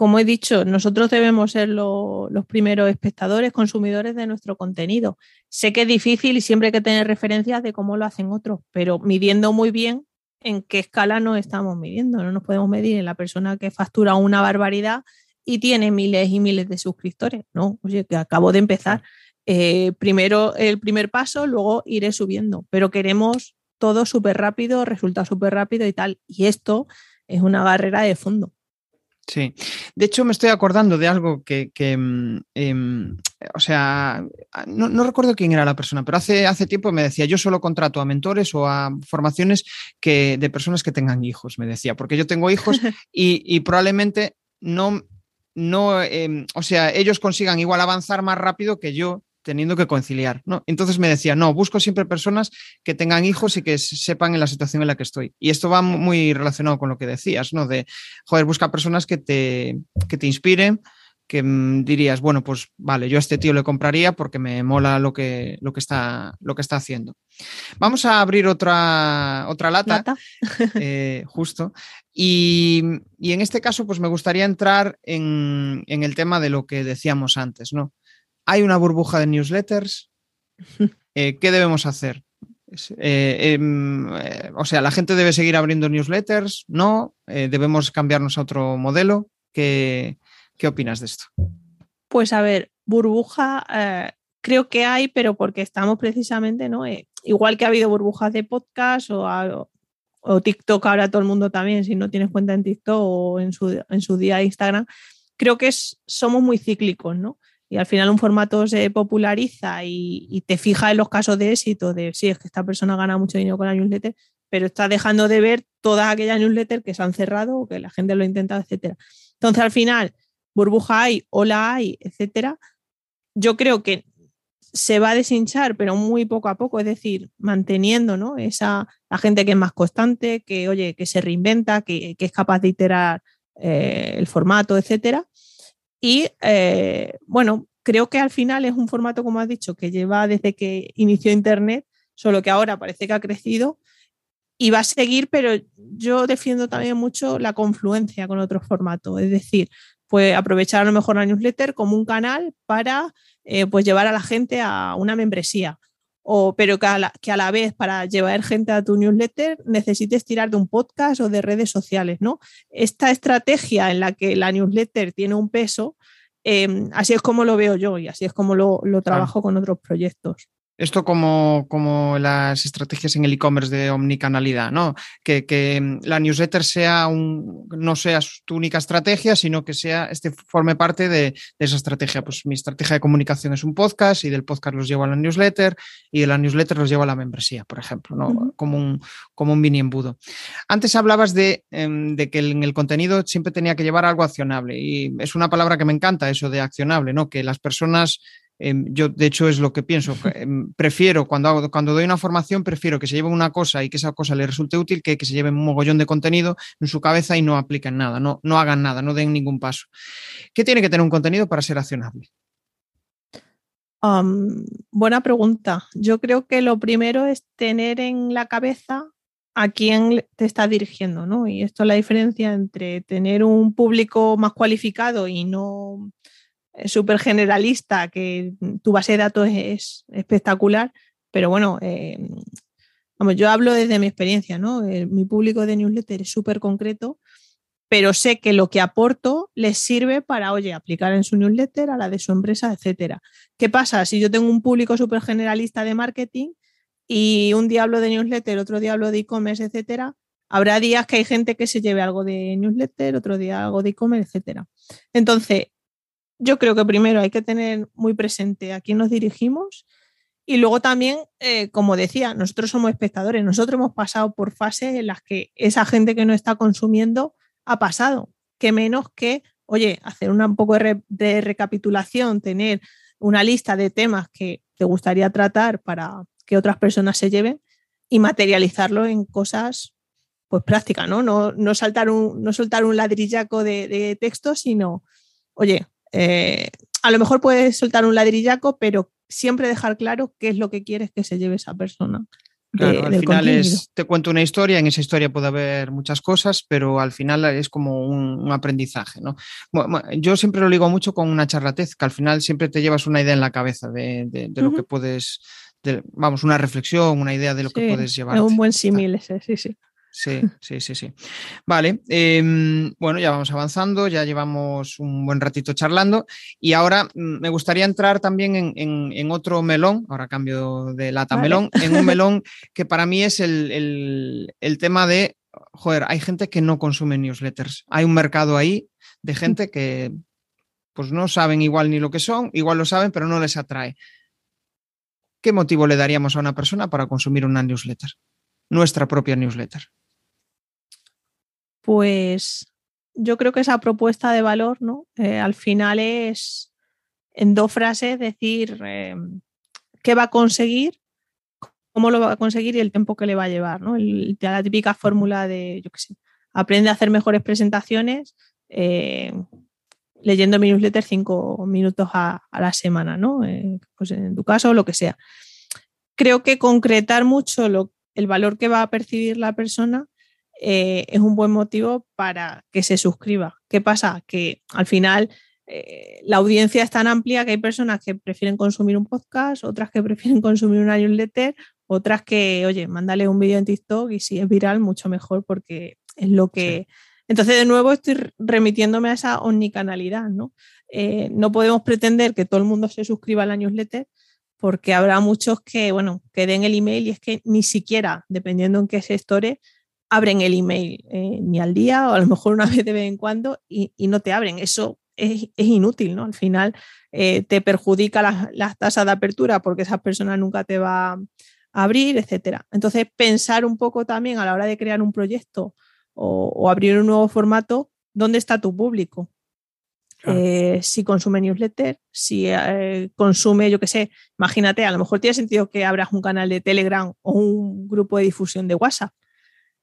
como he dicho, nosotros debemos ser los primeros espectadores, consumidores de nuestro contenido. Sé que es difícil y siempre hay que tener referencias de cómo lo hacen otros, pero midiendo muy bien en qué escala nos estamos midiendo. No nos podemos medir en la persona que factura una barbaridad y tiene miles y miles de suscriptores. No, oye, que acabo de empezar. Eh, primero el primer paso, luego iré subiendo, pero queremos todo súper rápido, resulta súper rápido y tal. Y esto es una barrera de fondo. Sí, de hecho me estoy acordando de algo que, mm, em, o sea, no, recuerdo quién era la persona, pero hace, hace tiempo me decía, yo solo contrato a mentores o a formaciones que, de personas que tengan hijos, me decía, porque yo tengo hijos y, probablemente no, no em, o sea, ellos consigan igual avanzar más rápido que yo teniendo que conciliar, ¿no? Entonces me decía, no, busco siempre personas que tengan hijos y que sepan en la situación en la que estoy. Y esto va muy relacionado con lo que decías, ¿no? De, joder, busca personas que te, que te inspiren, que mm, dirías, bueno, pues vale, yo a este tío le compraría porque me mola lo que, lo que, está, lo que está haciendo. Vamos a abrir otra, otra lata, eh, justo. Y, en este caso, pues me gustaría entrar en, en el tema de lo que decíamos antes, ¿no? Hay una burbuja de newsletters. Eh, ¿Qué debemos hacer? Eh, em, eh, o sea, ¿la gente debe seguir abriendo newsletters? ¿No? ¿Debemos cambiarnos a otro modelo? ¿Qué, opinas de esto? Pues a ver, burbuja creo que hay, pero porque estamos precisamente, ¿no? igual que ha habido burbujas de podcast o, o, TikTok, ahora todo el mundo también, si no tienes cuenta en TikTok o en su, en su día Instagram, creo que somos muy cíclicos, ¿no? Y al final un formato se populariza y, te fija en los casos de éxito de sí, es que esta persona gana mucho dinero con la newsletter, pero está dejando de ver todas aquellas newsletters que se han cerrado o que la gente lo ha intentado, etcétera. Entonces, al final, burbuja hay, ola hay, etcétera. Yo creo que se va a deshinchar, pero muy poco a poco, es decir, manteniendo ¿no? esa, la gente que es más constante, que, oye, que se reinventa, que, es capaz de iterar eh, el formato, etcétera. Y eh, bueno, creo que al final es un formato, como has dicho, que lleva desde que inició Internet, solo que ahora parece que ha crecido y va a seguir, pero yo defiendo también mucho la confluencia con otros formatos, es decir, pues aprovechar a lo mejor la newsletter como un canal para eh, pues llevar a la gente a una membresía. O, pero que a, la, que a, la, vez para llevar gente a tu newsletter necesites tirar de un podcast o de redes sociales, ¿no? Esta estrategia en la que la newsletter tiene un peso, em, así es como lo veo yo y así es como lo, lo trabajo con otros proyectos. Esto como, como las estrategias en el e-commerce de omnicanalidad, ¿no? Que, que, mm, la newsletter sea un, no sea tu única estrategia, sino que sea, este forme parte de, de, esa estrategia. Pues mi estrategia de comunicación es un podcast y del podcast los llevo a la newsletter y de la newsletter los llevo a la membresía, por ejemplo, ¿no? Uh -huh. Como un, como un mini embudo. Antes hablabas de, em, de que en el contenido siempre tenía que llevar algo accionable y es una palabra que me encanta, eso de accionable, ¿no? Que las personas Em, yo, de hecho, es lo que pienso. Em, prefiero, cuando, hago, cuando doy una formación, prefiero que se lleve una cosa y que esa cosa le resulte útil que que se lleven un mogollón de contenido en su cabeza y no apliquen nada, no, no hagan nada, no den ningún paso. ¿Qué tiene que tener un contenido para ser accionable? Um, buena pregunta. Yo creo que lo primero es tener en la cabeza a quién te está dirigiendo, ¿no? Y esto es la diferencia entre tener un público más cualificado y no súper generalista, que tu base de datos es espectacular, pero bueno, eh, vamos, yo hablo desde mi experiencia, ¿no? Mi público de newsletter es súper concreto, pero sé que lo que aporto les sirve para, oye, aplicar en su newsletter, a la de su empresa, etcétera. ¿Qué pasa? Si yo tengo un público súper generalista de marketing y un día hablo de newsletter, otro día hablo de e-commerce, etcétera, habrá días que hay gente que se lleve algo de newsletter, otro día algo de e-commerce, etcétera. Entonces, yo creo que primero hay que tener muy presente a quién nos dirigimos y luego también, eh, como decía, nosotros somos espectadores, nosotros hemos pasado por fases en las que esa gente que no está consumiendo ha pasado, que menos que, oye, hacer una, un poco de, re, de recapitulación, tener una lista de temas que te gustaría tratar para que otras personas se lleven y materializarlo en cosas pues prácticas, ¿no? No, no, saltar un, no soltar un ladrillaco de, de texto, sino, oye, eh, a lo mejor puedes soltar un ladrillaco, pero siempre dejar claro qué es lo que quieres que se lleve esa persona. Claro, al final es, te cuento una historia, en esa historia puede haber muchas cosas, pero al final es como un, un aprendizaje. ¿no? Bueno, yo siempre lo digo mucho con una charlatez, que al final siempre te llevas una idea en la cabeza de, de, de uh -huh. lo que puedes, vamos, una reflexión, una idea de lo sí, que puedes llevar. Es un buen símil ese, sí, sí. Sí, sí, sí, sí. Vale, eh, bueno, ya vamos avanzando, ya llevamos un buen ratito charlando y ahora mm, me gustaría entrar también en, en, en otro melón, ahora cambio de lata vale. melón, en un melón que para mí es el, el, el, tema de, joder, hay gente que no consume newsletters, hay un mercado ahí de gente que pues no saben igual ni lo que son, igual lo saben, pero no les atrae. ¿Qué motivo le daríamos a una persona para consumir una newsletter? Nuestra propia newsletter. Pues yo creo que esa propuesta de valor, ¿no? Eh, al final es en dos frases decir eh, qué va a conseguir, cómo lo va a conseguir y el tiempo que le va a llevar, ¿no? El, la típica fórmula de, yo qué sé, aprende a hacer mejores presentaciones eh, leyendo mi newsletter cinco minutos a, la semana, ¿no? Eh, pues en tu caso, lo que sea. Creo que concretar mucho el valor que va a percibir la persona eh, es un buen motivo para que se suscriba. ¿Qué pasa? Que al final eh, la audiencia es tan amplia que hay personas que prefieren consumir un podcast, otras que prefieren consumir una newsletter, otras que, oye, mándale un vídeo en TikTok y si es viral, mucho mejor porque es lo que... Sí. Entonces, de nuevo, estoy remitiéndome a esa omnicanalidad, ¿no? Eh, no podemos pretender que todo el mundo se suscriba a la newsletter porque habrá muchos que, bueno, que den el email y es que ni siquiera, dependiendo en qué sectores, abren el email eh, ni al día o a lo mejor una vez de vez en cuando y, y no te abren. Eso es, es, inútil, ¿no? Al final eh, te perjudica las, las tasas de apertura porque esa persona nunca te va a abrir, etcétera. Entonces, pensar un poco también a la hora de crear un proyecto o, o abrir un nuevo formato, ¿dónde está tu público? eh, si consume newsletter, si eh, consume, yo qué sé, imagínate, a lo mejor tiene sentido que abras un canal de Telegram o un grupo de difusión de WhatsApp.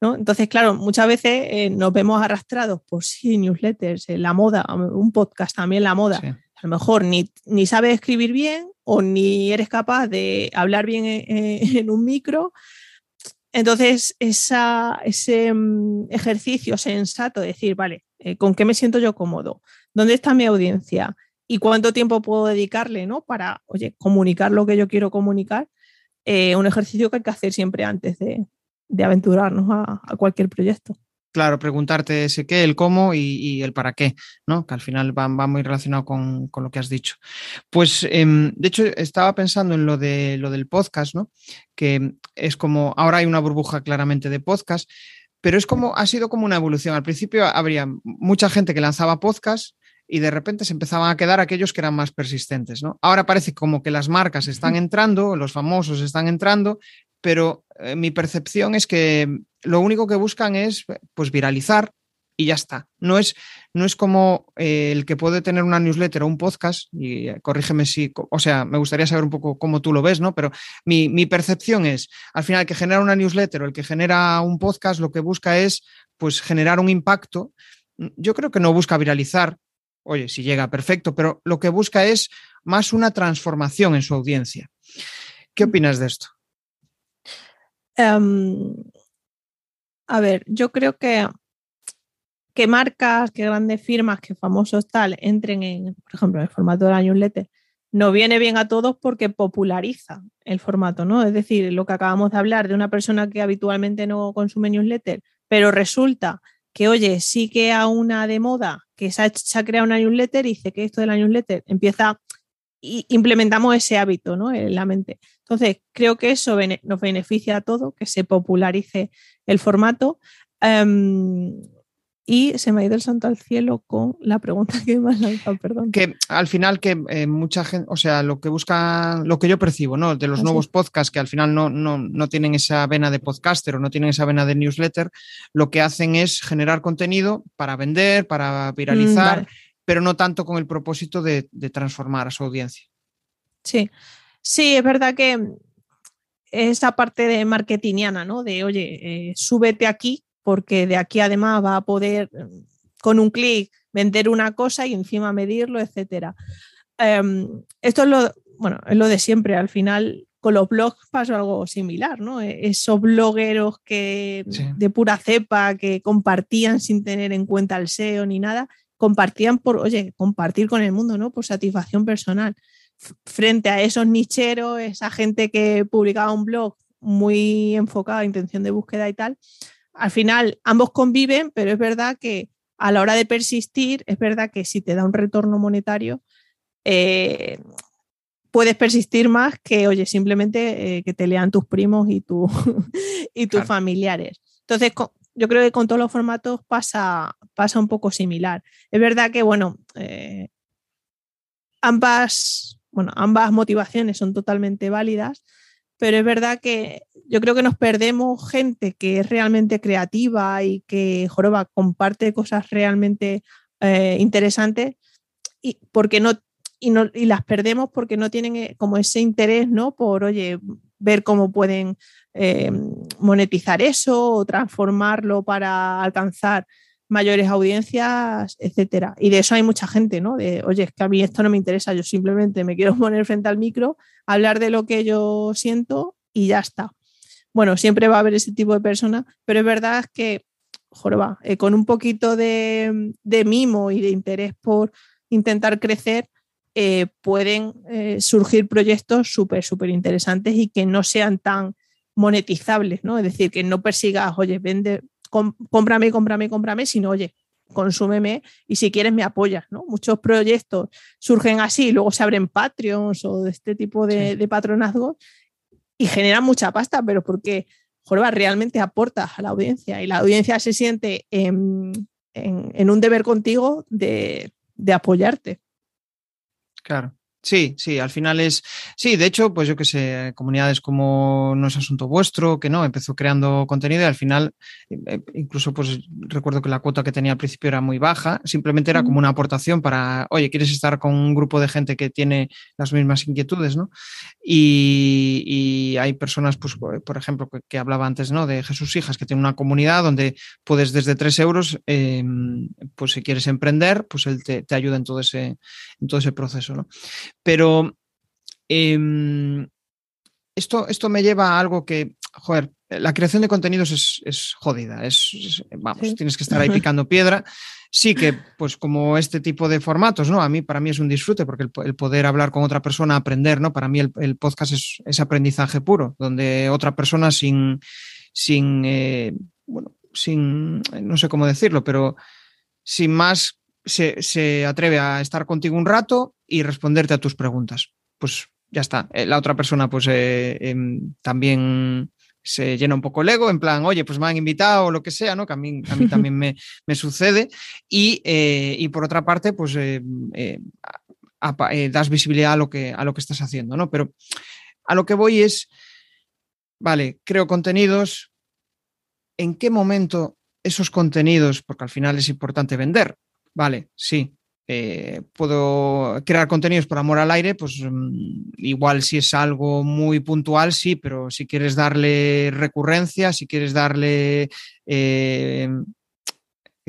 ¿No? Entonces, claro, muchas veces eh, nos vemos arrastrados por sí, newsletters, la moda, un podcast también la moda. A lo mejor ni, ni sabes escribir bien o ni eres capaz de hablar bien en, un micro. Entonces, esa, ese mm, ejercicio sensato de decir, vale, ¿con qué me siento yo cómodo? ¿Dónde está mi audiencia? ¿Y cuánto tiempo puedo dedicarle ¿no? para, oye, comunicar lo que yo quiero comunicar? Eh, un ejercicio que hay que hacer siempre antes de, aventurarnos a, cualquier proyecto. Claro, preguntarte ese qué, el cómo y, el para qué, ¿no? Que al final va, muy relacionado con, lo que has dicho. Pues, em, de hecho, estaba pensando en lo, de, lo del podcast, ¿no? Que es como, ahora hay una burbuja claramente de podcast, pero es como, ha sido como una evolución. Al principio habría mucha gente que lanzaba podcast y de repente se empezaban a quedar aquellos que eran más persistentes. ¿no? Ahora parece como que las marcas están entrando, los famosos están entrando, pero eh, mi percepción es que lo único que buscan es pues viralizar y ya está. No es, no es como eh, el que puede tener una newsletter o un podcast, y eh, corrígeme si, o sea, me gustaría saber un poco cómo tú lo ves, ¿no? Pero mi, mi, percepción es, al final, el que genera una newsletter o el que genera un podcast, lo que busca es, pues, generar un impacto. Yo creo que no busca viralizar, oye, si llega, perfecto, pero lo que busca es más una transformación en su audiencia. ¿Qué mm. opinas de esto? Em, a ver, yo creo que, que marcas, que grandes firmas, que famosos tal, entren en, por ejemplo, en el formato de la newsletter, no viene bien a todos porque populariza el formato, ¿no? Es decir, lo que acabamos de hablar de una persona que habitualmente no consume newsletter, pero resulta que, oye, sí que a una de moda que se ha, creado una newsletter y dice que esto de la newsletter empieza y implementamos ese hábito ¿no? en la mente. Entonces, creo que eso nos beneficia a todos, que se popularice el formato. Em, y se me ha ido el santo al cielo con la pregunta que me has lanzado, perdón. Que al final que eh, mucha gente, o sea, lo que busca, lo que yo percibo, ¿no? De los nuevos podcasts que al final no, no, tienen esa vena de podcaster o no tienen esa vena de newsletter, lo que hacen es generar contenido para vender, para viralizar, mm, pero no tanto con el propósito de, transformar a su audiencia. Sí, sí, es verdad que esa parte de marketingiana, ¿no? De, oye, eh, súbete aquí porque de aquí además va a poder mm, con un clic vender una cosa y encima medirlo, etcétera. Em, esto es lo, bueno, es lo de siempre. Al final, con los blogs pasó algo similar, ¿no? E, esos blogueros que de pura cepa que compartían sin tener en cuenta el SEO ni nada, compartían por, oye, compartir con el mundo, ¿no? Por satisfacción personal. Frente a esos nicheros, esa gente que publicaba un blog muy enfocado a intención de búsqueda y tal, al final ambos conviven, pero es verdad que a la hora de persistir, es verdad que si te da un retorno monetario, eh, puedes persistir más que, oye, simplemente eh, que te lean tus primos y, y tus familiares. Entonces, yo creo que con todos los formatos pasa, pasa un poco similar. Es verdad que, bueno, eh, ambas, bueno, ambas motivaciones son totalmente válidas, pero es verdad que yo creo que nos perdemos gente que es realmente creativa y que joroba comparte cosas realmente eh, interesantes y porque no y, no y las perdemos porque no tienen eh, como ese interés no por oye ver cómo pueden eh, monetizar eso o transformarlo para alcanzar mayores audiencias, etcétera. Y de eso hay mucha gente, ¿no? De, oye, es que a mí esto no me interesa, yo simplemente me quiero poner frente al micro, hablar de lo que yo siento y ya está. Bueno, siempre va a haber ese tipo de personas, pero es verdad que, joroba, eh, con un poquito de, mimo y de interés por intentar crecer, eh, pueden surgir proyectos súper, súper interesantes y que no sean tan monetizables, ¿no? Es decir, que no persigas, oye, vende, cómprame, cómprame, cómprame, sino, oye, consúmeme y si quieres me apoyas, ¿no? Muchos proyectos surgen así, luego se abren Patreons o de este tipo de, patronazgos y generan mucha pasta, pero porque, Jorba, realmente aportas a la audiencia y la audiencia se siente en, un deber contigo de, apoyarte. Claro. Sí, sí, al final es. Sí, de hecho, pues yo que sé, comunidades como No es Asunto Vuestro, que no, empezó creando contenido y al final, eh, incluso pues recuerdo que la cuota que tenía al principio era muy baja, simplemente era como una aportación para, oye, ¿quieres estar con un grupo de gente que tiene las mismas inquietudes, ¿no? Y, hay personas, pues, por ejemplo, que, hablaba antes, ¿no? De Jesús Hijas, que tiene una comunidad donde puedes desde tres euros, em, pues si quieres emprender, pues él te, te ayuda en todo ese, en todo ese proceso, ¿no? Pero em, esto, esto me lleva a algo que, joder, la creación de contenidos es, jodida, es, vamos, tienes que estar ahí picando piedra. Sí que, pues como este tipo de formatos, ¿no? A mí, para mí es un disfrute porque el, poder hablar con otra persona, aprender, ¿no? Para mí el, podcast es, aprendizaje puro, donde otra persona sin, sin eh, bueno, sin, no sé cómo decirlo, pero sin más se, atreve a estar contigo un rato y responderte a tus preguntas. Pues ya está. Eh, la otra persona, pues eh, em, también se llena un poco el ego, en plan, oye, pues me han invitado o lo que sea, ¿no? Que a mí, a mí también me, sucede. Eh, y, por otra parte, pues das visibilidad a lo, que, a lo que estás haciendo, ¿no? Pero a lo que voy es, vale, creo contenidos, ¿en qué momento esos contenidos, porque al final es importante vender, vale, sí, eh, puedo crear contenidos por amor al aire, pues mm, igual si es algo muy puntual, sí, pero si quieres darle recurrencia, si quieres darle, eh,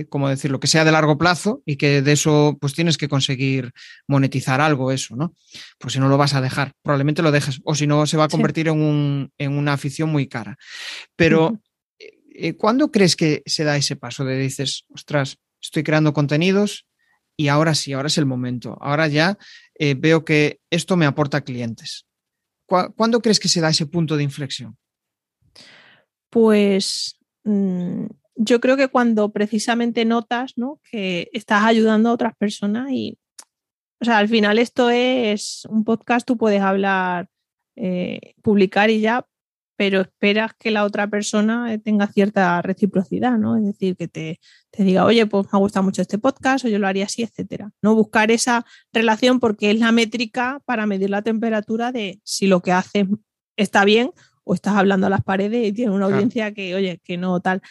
¿cómo decirlo?, que sea de largo plazo y que de eso pues tienes que conseguir monetizar algo, eso, ¿no? Pues si no lo vas a dejar, probablemente lo dejes, o si no se va a convertir en, un, en, una afición muy cara. Pero, eh, ¿cuándo crees que se da ese paso de dices, ostras, estoy creando contenidos y ahora sí, ahora es el momento. Ahora ya eh, veo que esto me aporta clientes. ¿Cuándo crees que se da ese punto de inflexión? Pues mm, yo creo que cuando precisamente notas que estás ayudando a otras personas y, o sea, al final esto es un podcast, tú puedes hablar, eh, publicar y ya, pero esperas que la otra persona eh, tenga cierta reciprocidad, ¿no? Es decir, que te, diga, oye, pues me ha gustado mucho este podcast o yo lo haría así, etcétera. No buscar esa relación porque es la métrica para medir la temperatura de si lo que haces está bien o estás hablando a las paredes y tienes una audiencia que, oye, que no tal.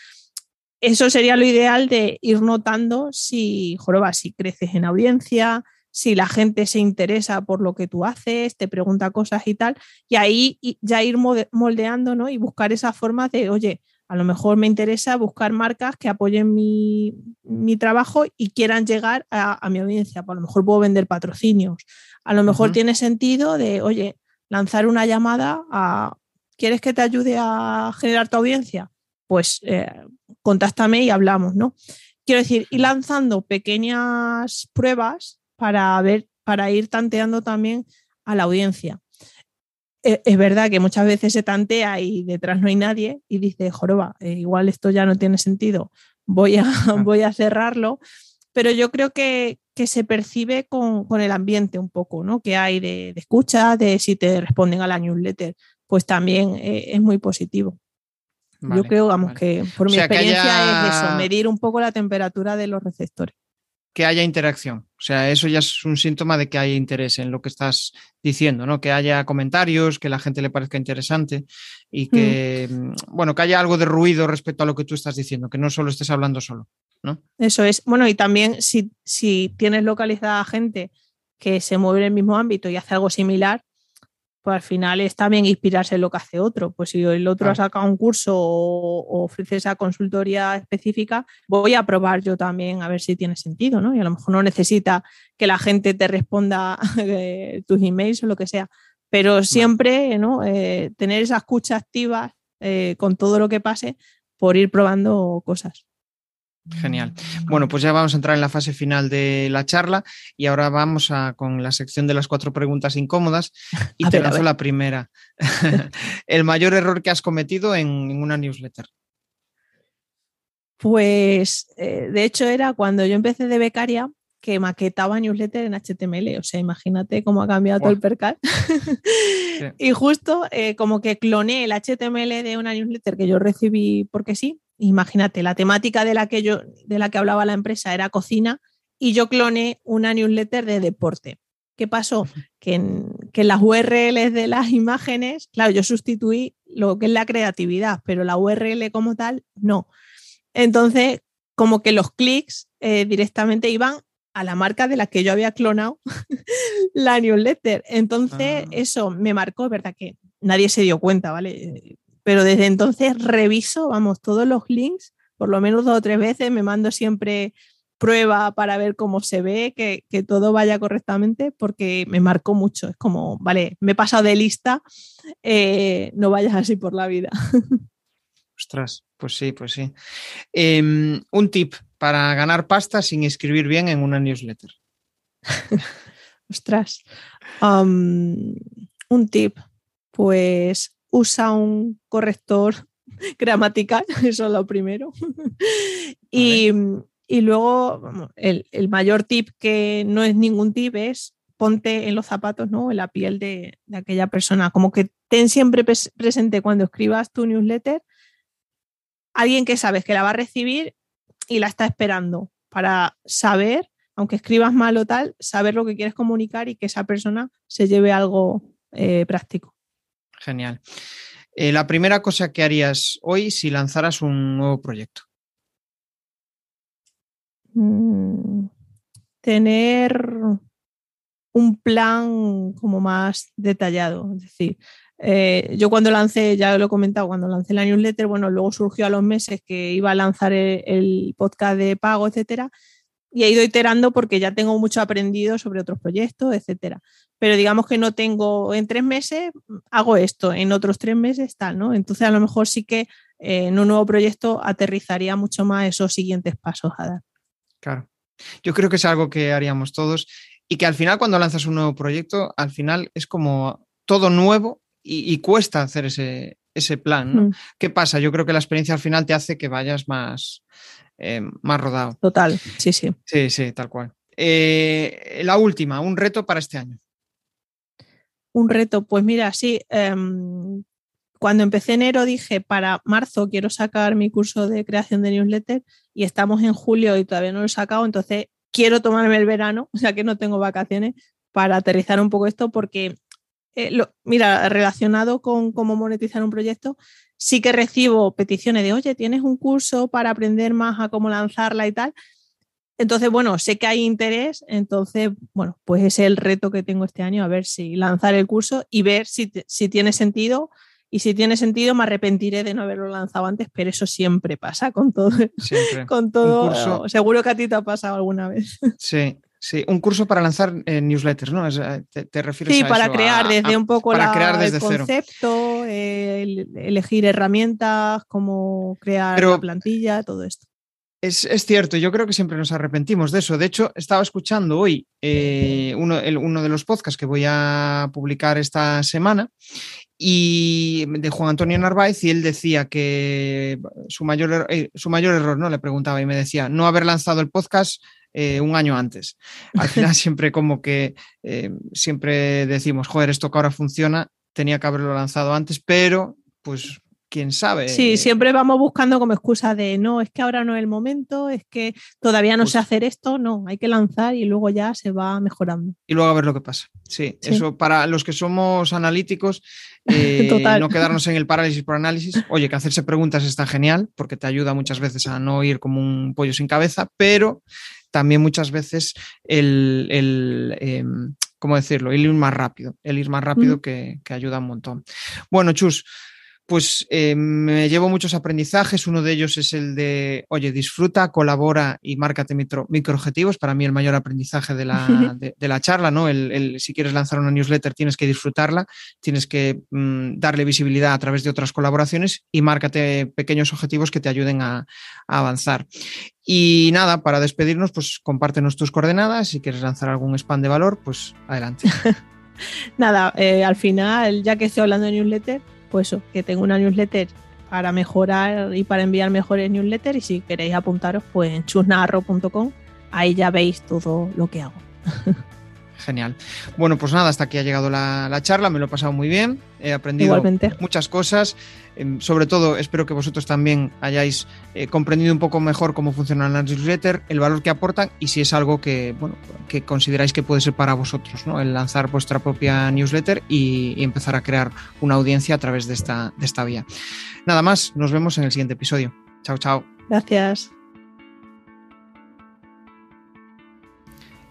Eso sería lo ideal de ir notando si, joroba, si creces en audiencia, si la gente se interesa por lo que tú haces, te pregunta cosas y tal, y ahí ya ir moldeando ¿no? y buscar esa forma de, oye, a lo mejor me interesa buscar marcas que apoyen mi, trabajo y quieran llegar a, mi audiencia. Pues a lo mejor puedo vender patrocinios. A lo mejor tiene sentido de, oye, lanzar una llamada a, ¿quieres que te ayude a generar tu audiencia? Pues eh, contáctame y hablamos, ¿no? Quiero decir, ir lanzando pequeñas pruebas para ver, para ir tanteando también a la audiencia. E, es, verdad que muchas veces se tantea y detrás no hay nadie y dice, joroba, eh, igual esto ya no tiene sentido, voy a, voy a cerrarlo. Pero yo creo que, se percibe con, el ambiente un poco, ¿no? Que hay de, escucha, de si te responden a la newsletter, pues también eh, es muy positivo. yo creo, vamos, que por mi experiencia es eso, medir un poco la temperatura de los receptores que haya interacción. O sea, eso ya es un síntoma de que haya interés en lo que estás diciendo, ¿no? Que haya comentarios, que la gente le parezca interesante y que, mm. bueno, que haya algo de ruido respecto a lo que tú estás diciendo, que no solo estés hablando solo, ¿no? Eso es. Bueno, y también si, si tienes localizada gente que se mueve en el mismo ámbito y hace algo similar, pues al final es también inspirarse en lo que hace otro. Pues si el otro ha sacado un curso o, ofrece esa consultoría específica, voy a probar yo también a ver si tiene sentido, ¿no? Y a lo mejor no necesita que la gente te responda tus emails o lo que sea, pero siempre, ¿no? Eh, tener esa escucha activa eh, con todo lo que pase por ir probando cosas. Genial. Bueno, pues ya vamos a entrar en la fase final de la charla y ahora vamos a, con la sección de las cuatro preguntas incómodas y te lanzo la primera. El mayor error que has cometido en, una newsletter. Pues eh, de hecho era cuando yo empecé de becaria que maquetaba newsletter en HTML. O sea, imagínate cómo ha cambiado todo el percal. Y justo eh, como que cloné el HTML de una newsletter que yo recibí porque sí, imagínate, la temática de la que yo, de la que hablaba la empresa era cocina y yo cloné una newsletter de deporte. ¿Qué pasó? Que en, que las URLs de las imágenes, claro, yo sustituí lo que es la creatividad, pero la URL como tal, no. Entonces, como que los clics eh, directamente iban a la marca de la que yo había clonado la newsletter. Entonces, ah. eso me marcó, verdad que nadie se dio cuenta, ¿vale? Pero desde entonces reviso, vamos, todos los links, por lo menos dos o tres veces, me mando siempre prueba para ver cómo se ve, que, todo vaya correctamente, porque me marcó mucho. Es como, vale, me he pasado de lista, eh, no vayas así por la vida. Ostras, pues sí, pues sí. Em, un tip para ganar pasta sin escribir bien en una newsletter. Ostras. un tip, pues usa un corrector gramatical, eso es lo primero. y, y luego, el, mayor tip que no es ningún tip es ponte en los zapatos, ¿no? En la piel de, aquella persona. Como que ten siempre presente cuando escribas tu newsletter alguien que sabes que la va a recibir y la está esperando para saber, aunque escribas mal o tal, saber lo que quieres comunicar y que esa persona se lleve algo eh, práctico. Genial. Eh, la primera cosa que harías hoy si lanzaras un nuevo proyecto. Mm, tener un plan como más detallado. Es decir, eh, yo cuando lancé, ya lo he comentado, cuando lancé la newsletter, bueno, luego surgió a los meses que iba a lanzar el, podcast de pago, etcétera, y he ido iterando porque ya tengo mucho aprendido sobre otros proyectos, etcétera. Pero digamos que no tengo, en tres meses hago esto, en otros tres meses tal, ¿no? Entonces a lo mejor sí que eh, en un nuevo proyecto aterrizaría mucho más esos siguientes pasos a dar. Claro. Yo creo que es algo que haríamos todos y que al final cuando lanzas un nuevo proyecto, al final es como todo nuevo y, cuesta hacer ese, ese plan. ¿no? Mm. ¿Qué pasa? Yo creo que la experiencia al final te hace que vayas más, eh, más rodado. Total, sí, sí. Sí, sí, tal cual. Eh, la última, un reto para este año. Un reto, pues mira, sí, em, cuando empecé enero dije, para marzo quiero sacar mi curso de creación de newsletter y estamos en julio y todavía no lo he sacado, entonces quiero tomarme el verano, o sea que no tengo vacaciones, para aterrizar un poco esto porque, eh, mira, relacionado con cómo monetizar un proyecto, sí que recibo peticiones de, oye, ¿tienes un curso para aprender más a cómo lanzarla y tal? Entonces, bueno, sé que hay interés, entonces, bueno, pues es el reto que tengo este año, a ver si lanzar el curso y ver si, si tiene sentido y si tiene sentido me arrepentiré de no haberlo lanzado antes, pero eso siempre pasa con todo. Siempre. con todo. Seguro que a ti te ha pasado alguna vez. Sí, Sí, un curso para lanzar eh, newsletters, ¿no? Eh, te, refieres sí, a para crear desde un poco para crear desde el concepto, elegir herramientas, cómo crear la plantilla, todo esto. Es, cierto, yo creo que siempre nos arrepentimos de eso. De hecho, estaba escuchando hoy eh, uno, uno, de los podcasts que voy a publicar esta semana y de Juan Antonio Narváez y él decía que su mayor, er, eh, su mayor error, ¿no? Le preguntaba y me decía, no haber lanzado el podcast eh, un año antes. Al final siempre como que siempre decimos, joder, esto que ahora funciona, tenía que haberlo lanzado antes, pero pues quién sabe. Sí, siempre vamos buscando como excusa de no, es que ahora no es el momento, es que todavía no sé hacer esto, no, hay que lanzar y luego ya se va mejorando. Y luego a ver lo que pasa. Sí, eso para los que somos analíticos, eh, no quedarnos en el parálisis por análisis. Oye, que hacerse preguntas está genial porque te ayuda muchas veces a no ir como un pollo sin cabeza, pero también muchas veces el, el em, ¿cómo decirlo? El ir más rápido, el ir más rápido que, que ayuda un montón. Bueno, Chus pues eh, me llevo muchos aprendizajes. Uno de ellos es el de, oye, disfruta, colabora y márcate micro, objetivos. Para mí el mayor aprendizaje de la, de, la charla, ¿no? El, si quieres lanzar una newsletter tienes que disfrutarla, tienes que mm, darle visibilidad a través de otras colaboraciones y márcate pequeños objetivos que te ayuden a, avanzar. Y nada, para despedirnos, pues compártenos tus coordenadas. Si quieres lanzar algún spam de valor, pues adelante. nada, eh, al final, ya que estoy hablando de newsletter, pues eso, que tengo una newsletter para mejorar y para enviar mejores newsletters y si queréis apuntaros pues en chusnarro.com ahí ya veis todo lo que hago. Genial. Bueno, pues nada, hasta aquí ha llegado la, la charla, me lo he pasado muy bien, he aprendido Igualmente. muchas cosas, eh, sobre todo espero que vosotros también hayáis eh, comprendido un poco mejor cómo funcionan las newsletters, el valor que aportan y si es algo que, bueno, que consideráis que puede ser para vosotros, ¿no? El lanzar vuestra propia newsletter y, y empezar a crear una audiencia a través de esta, de esta vía. Nada más, nos vemos en el siguiente episodio. Chao, chao. Gracias.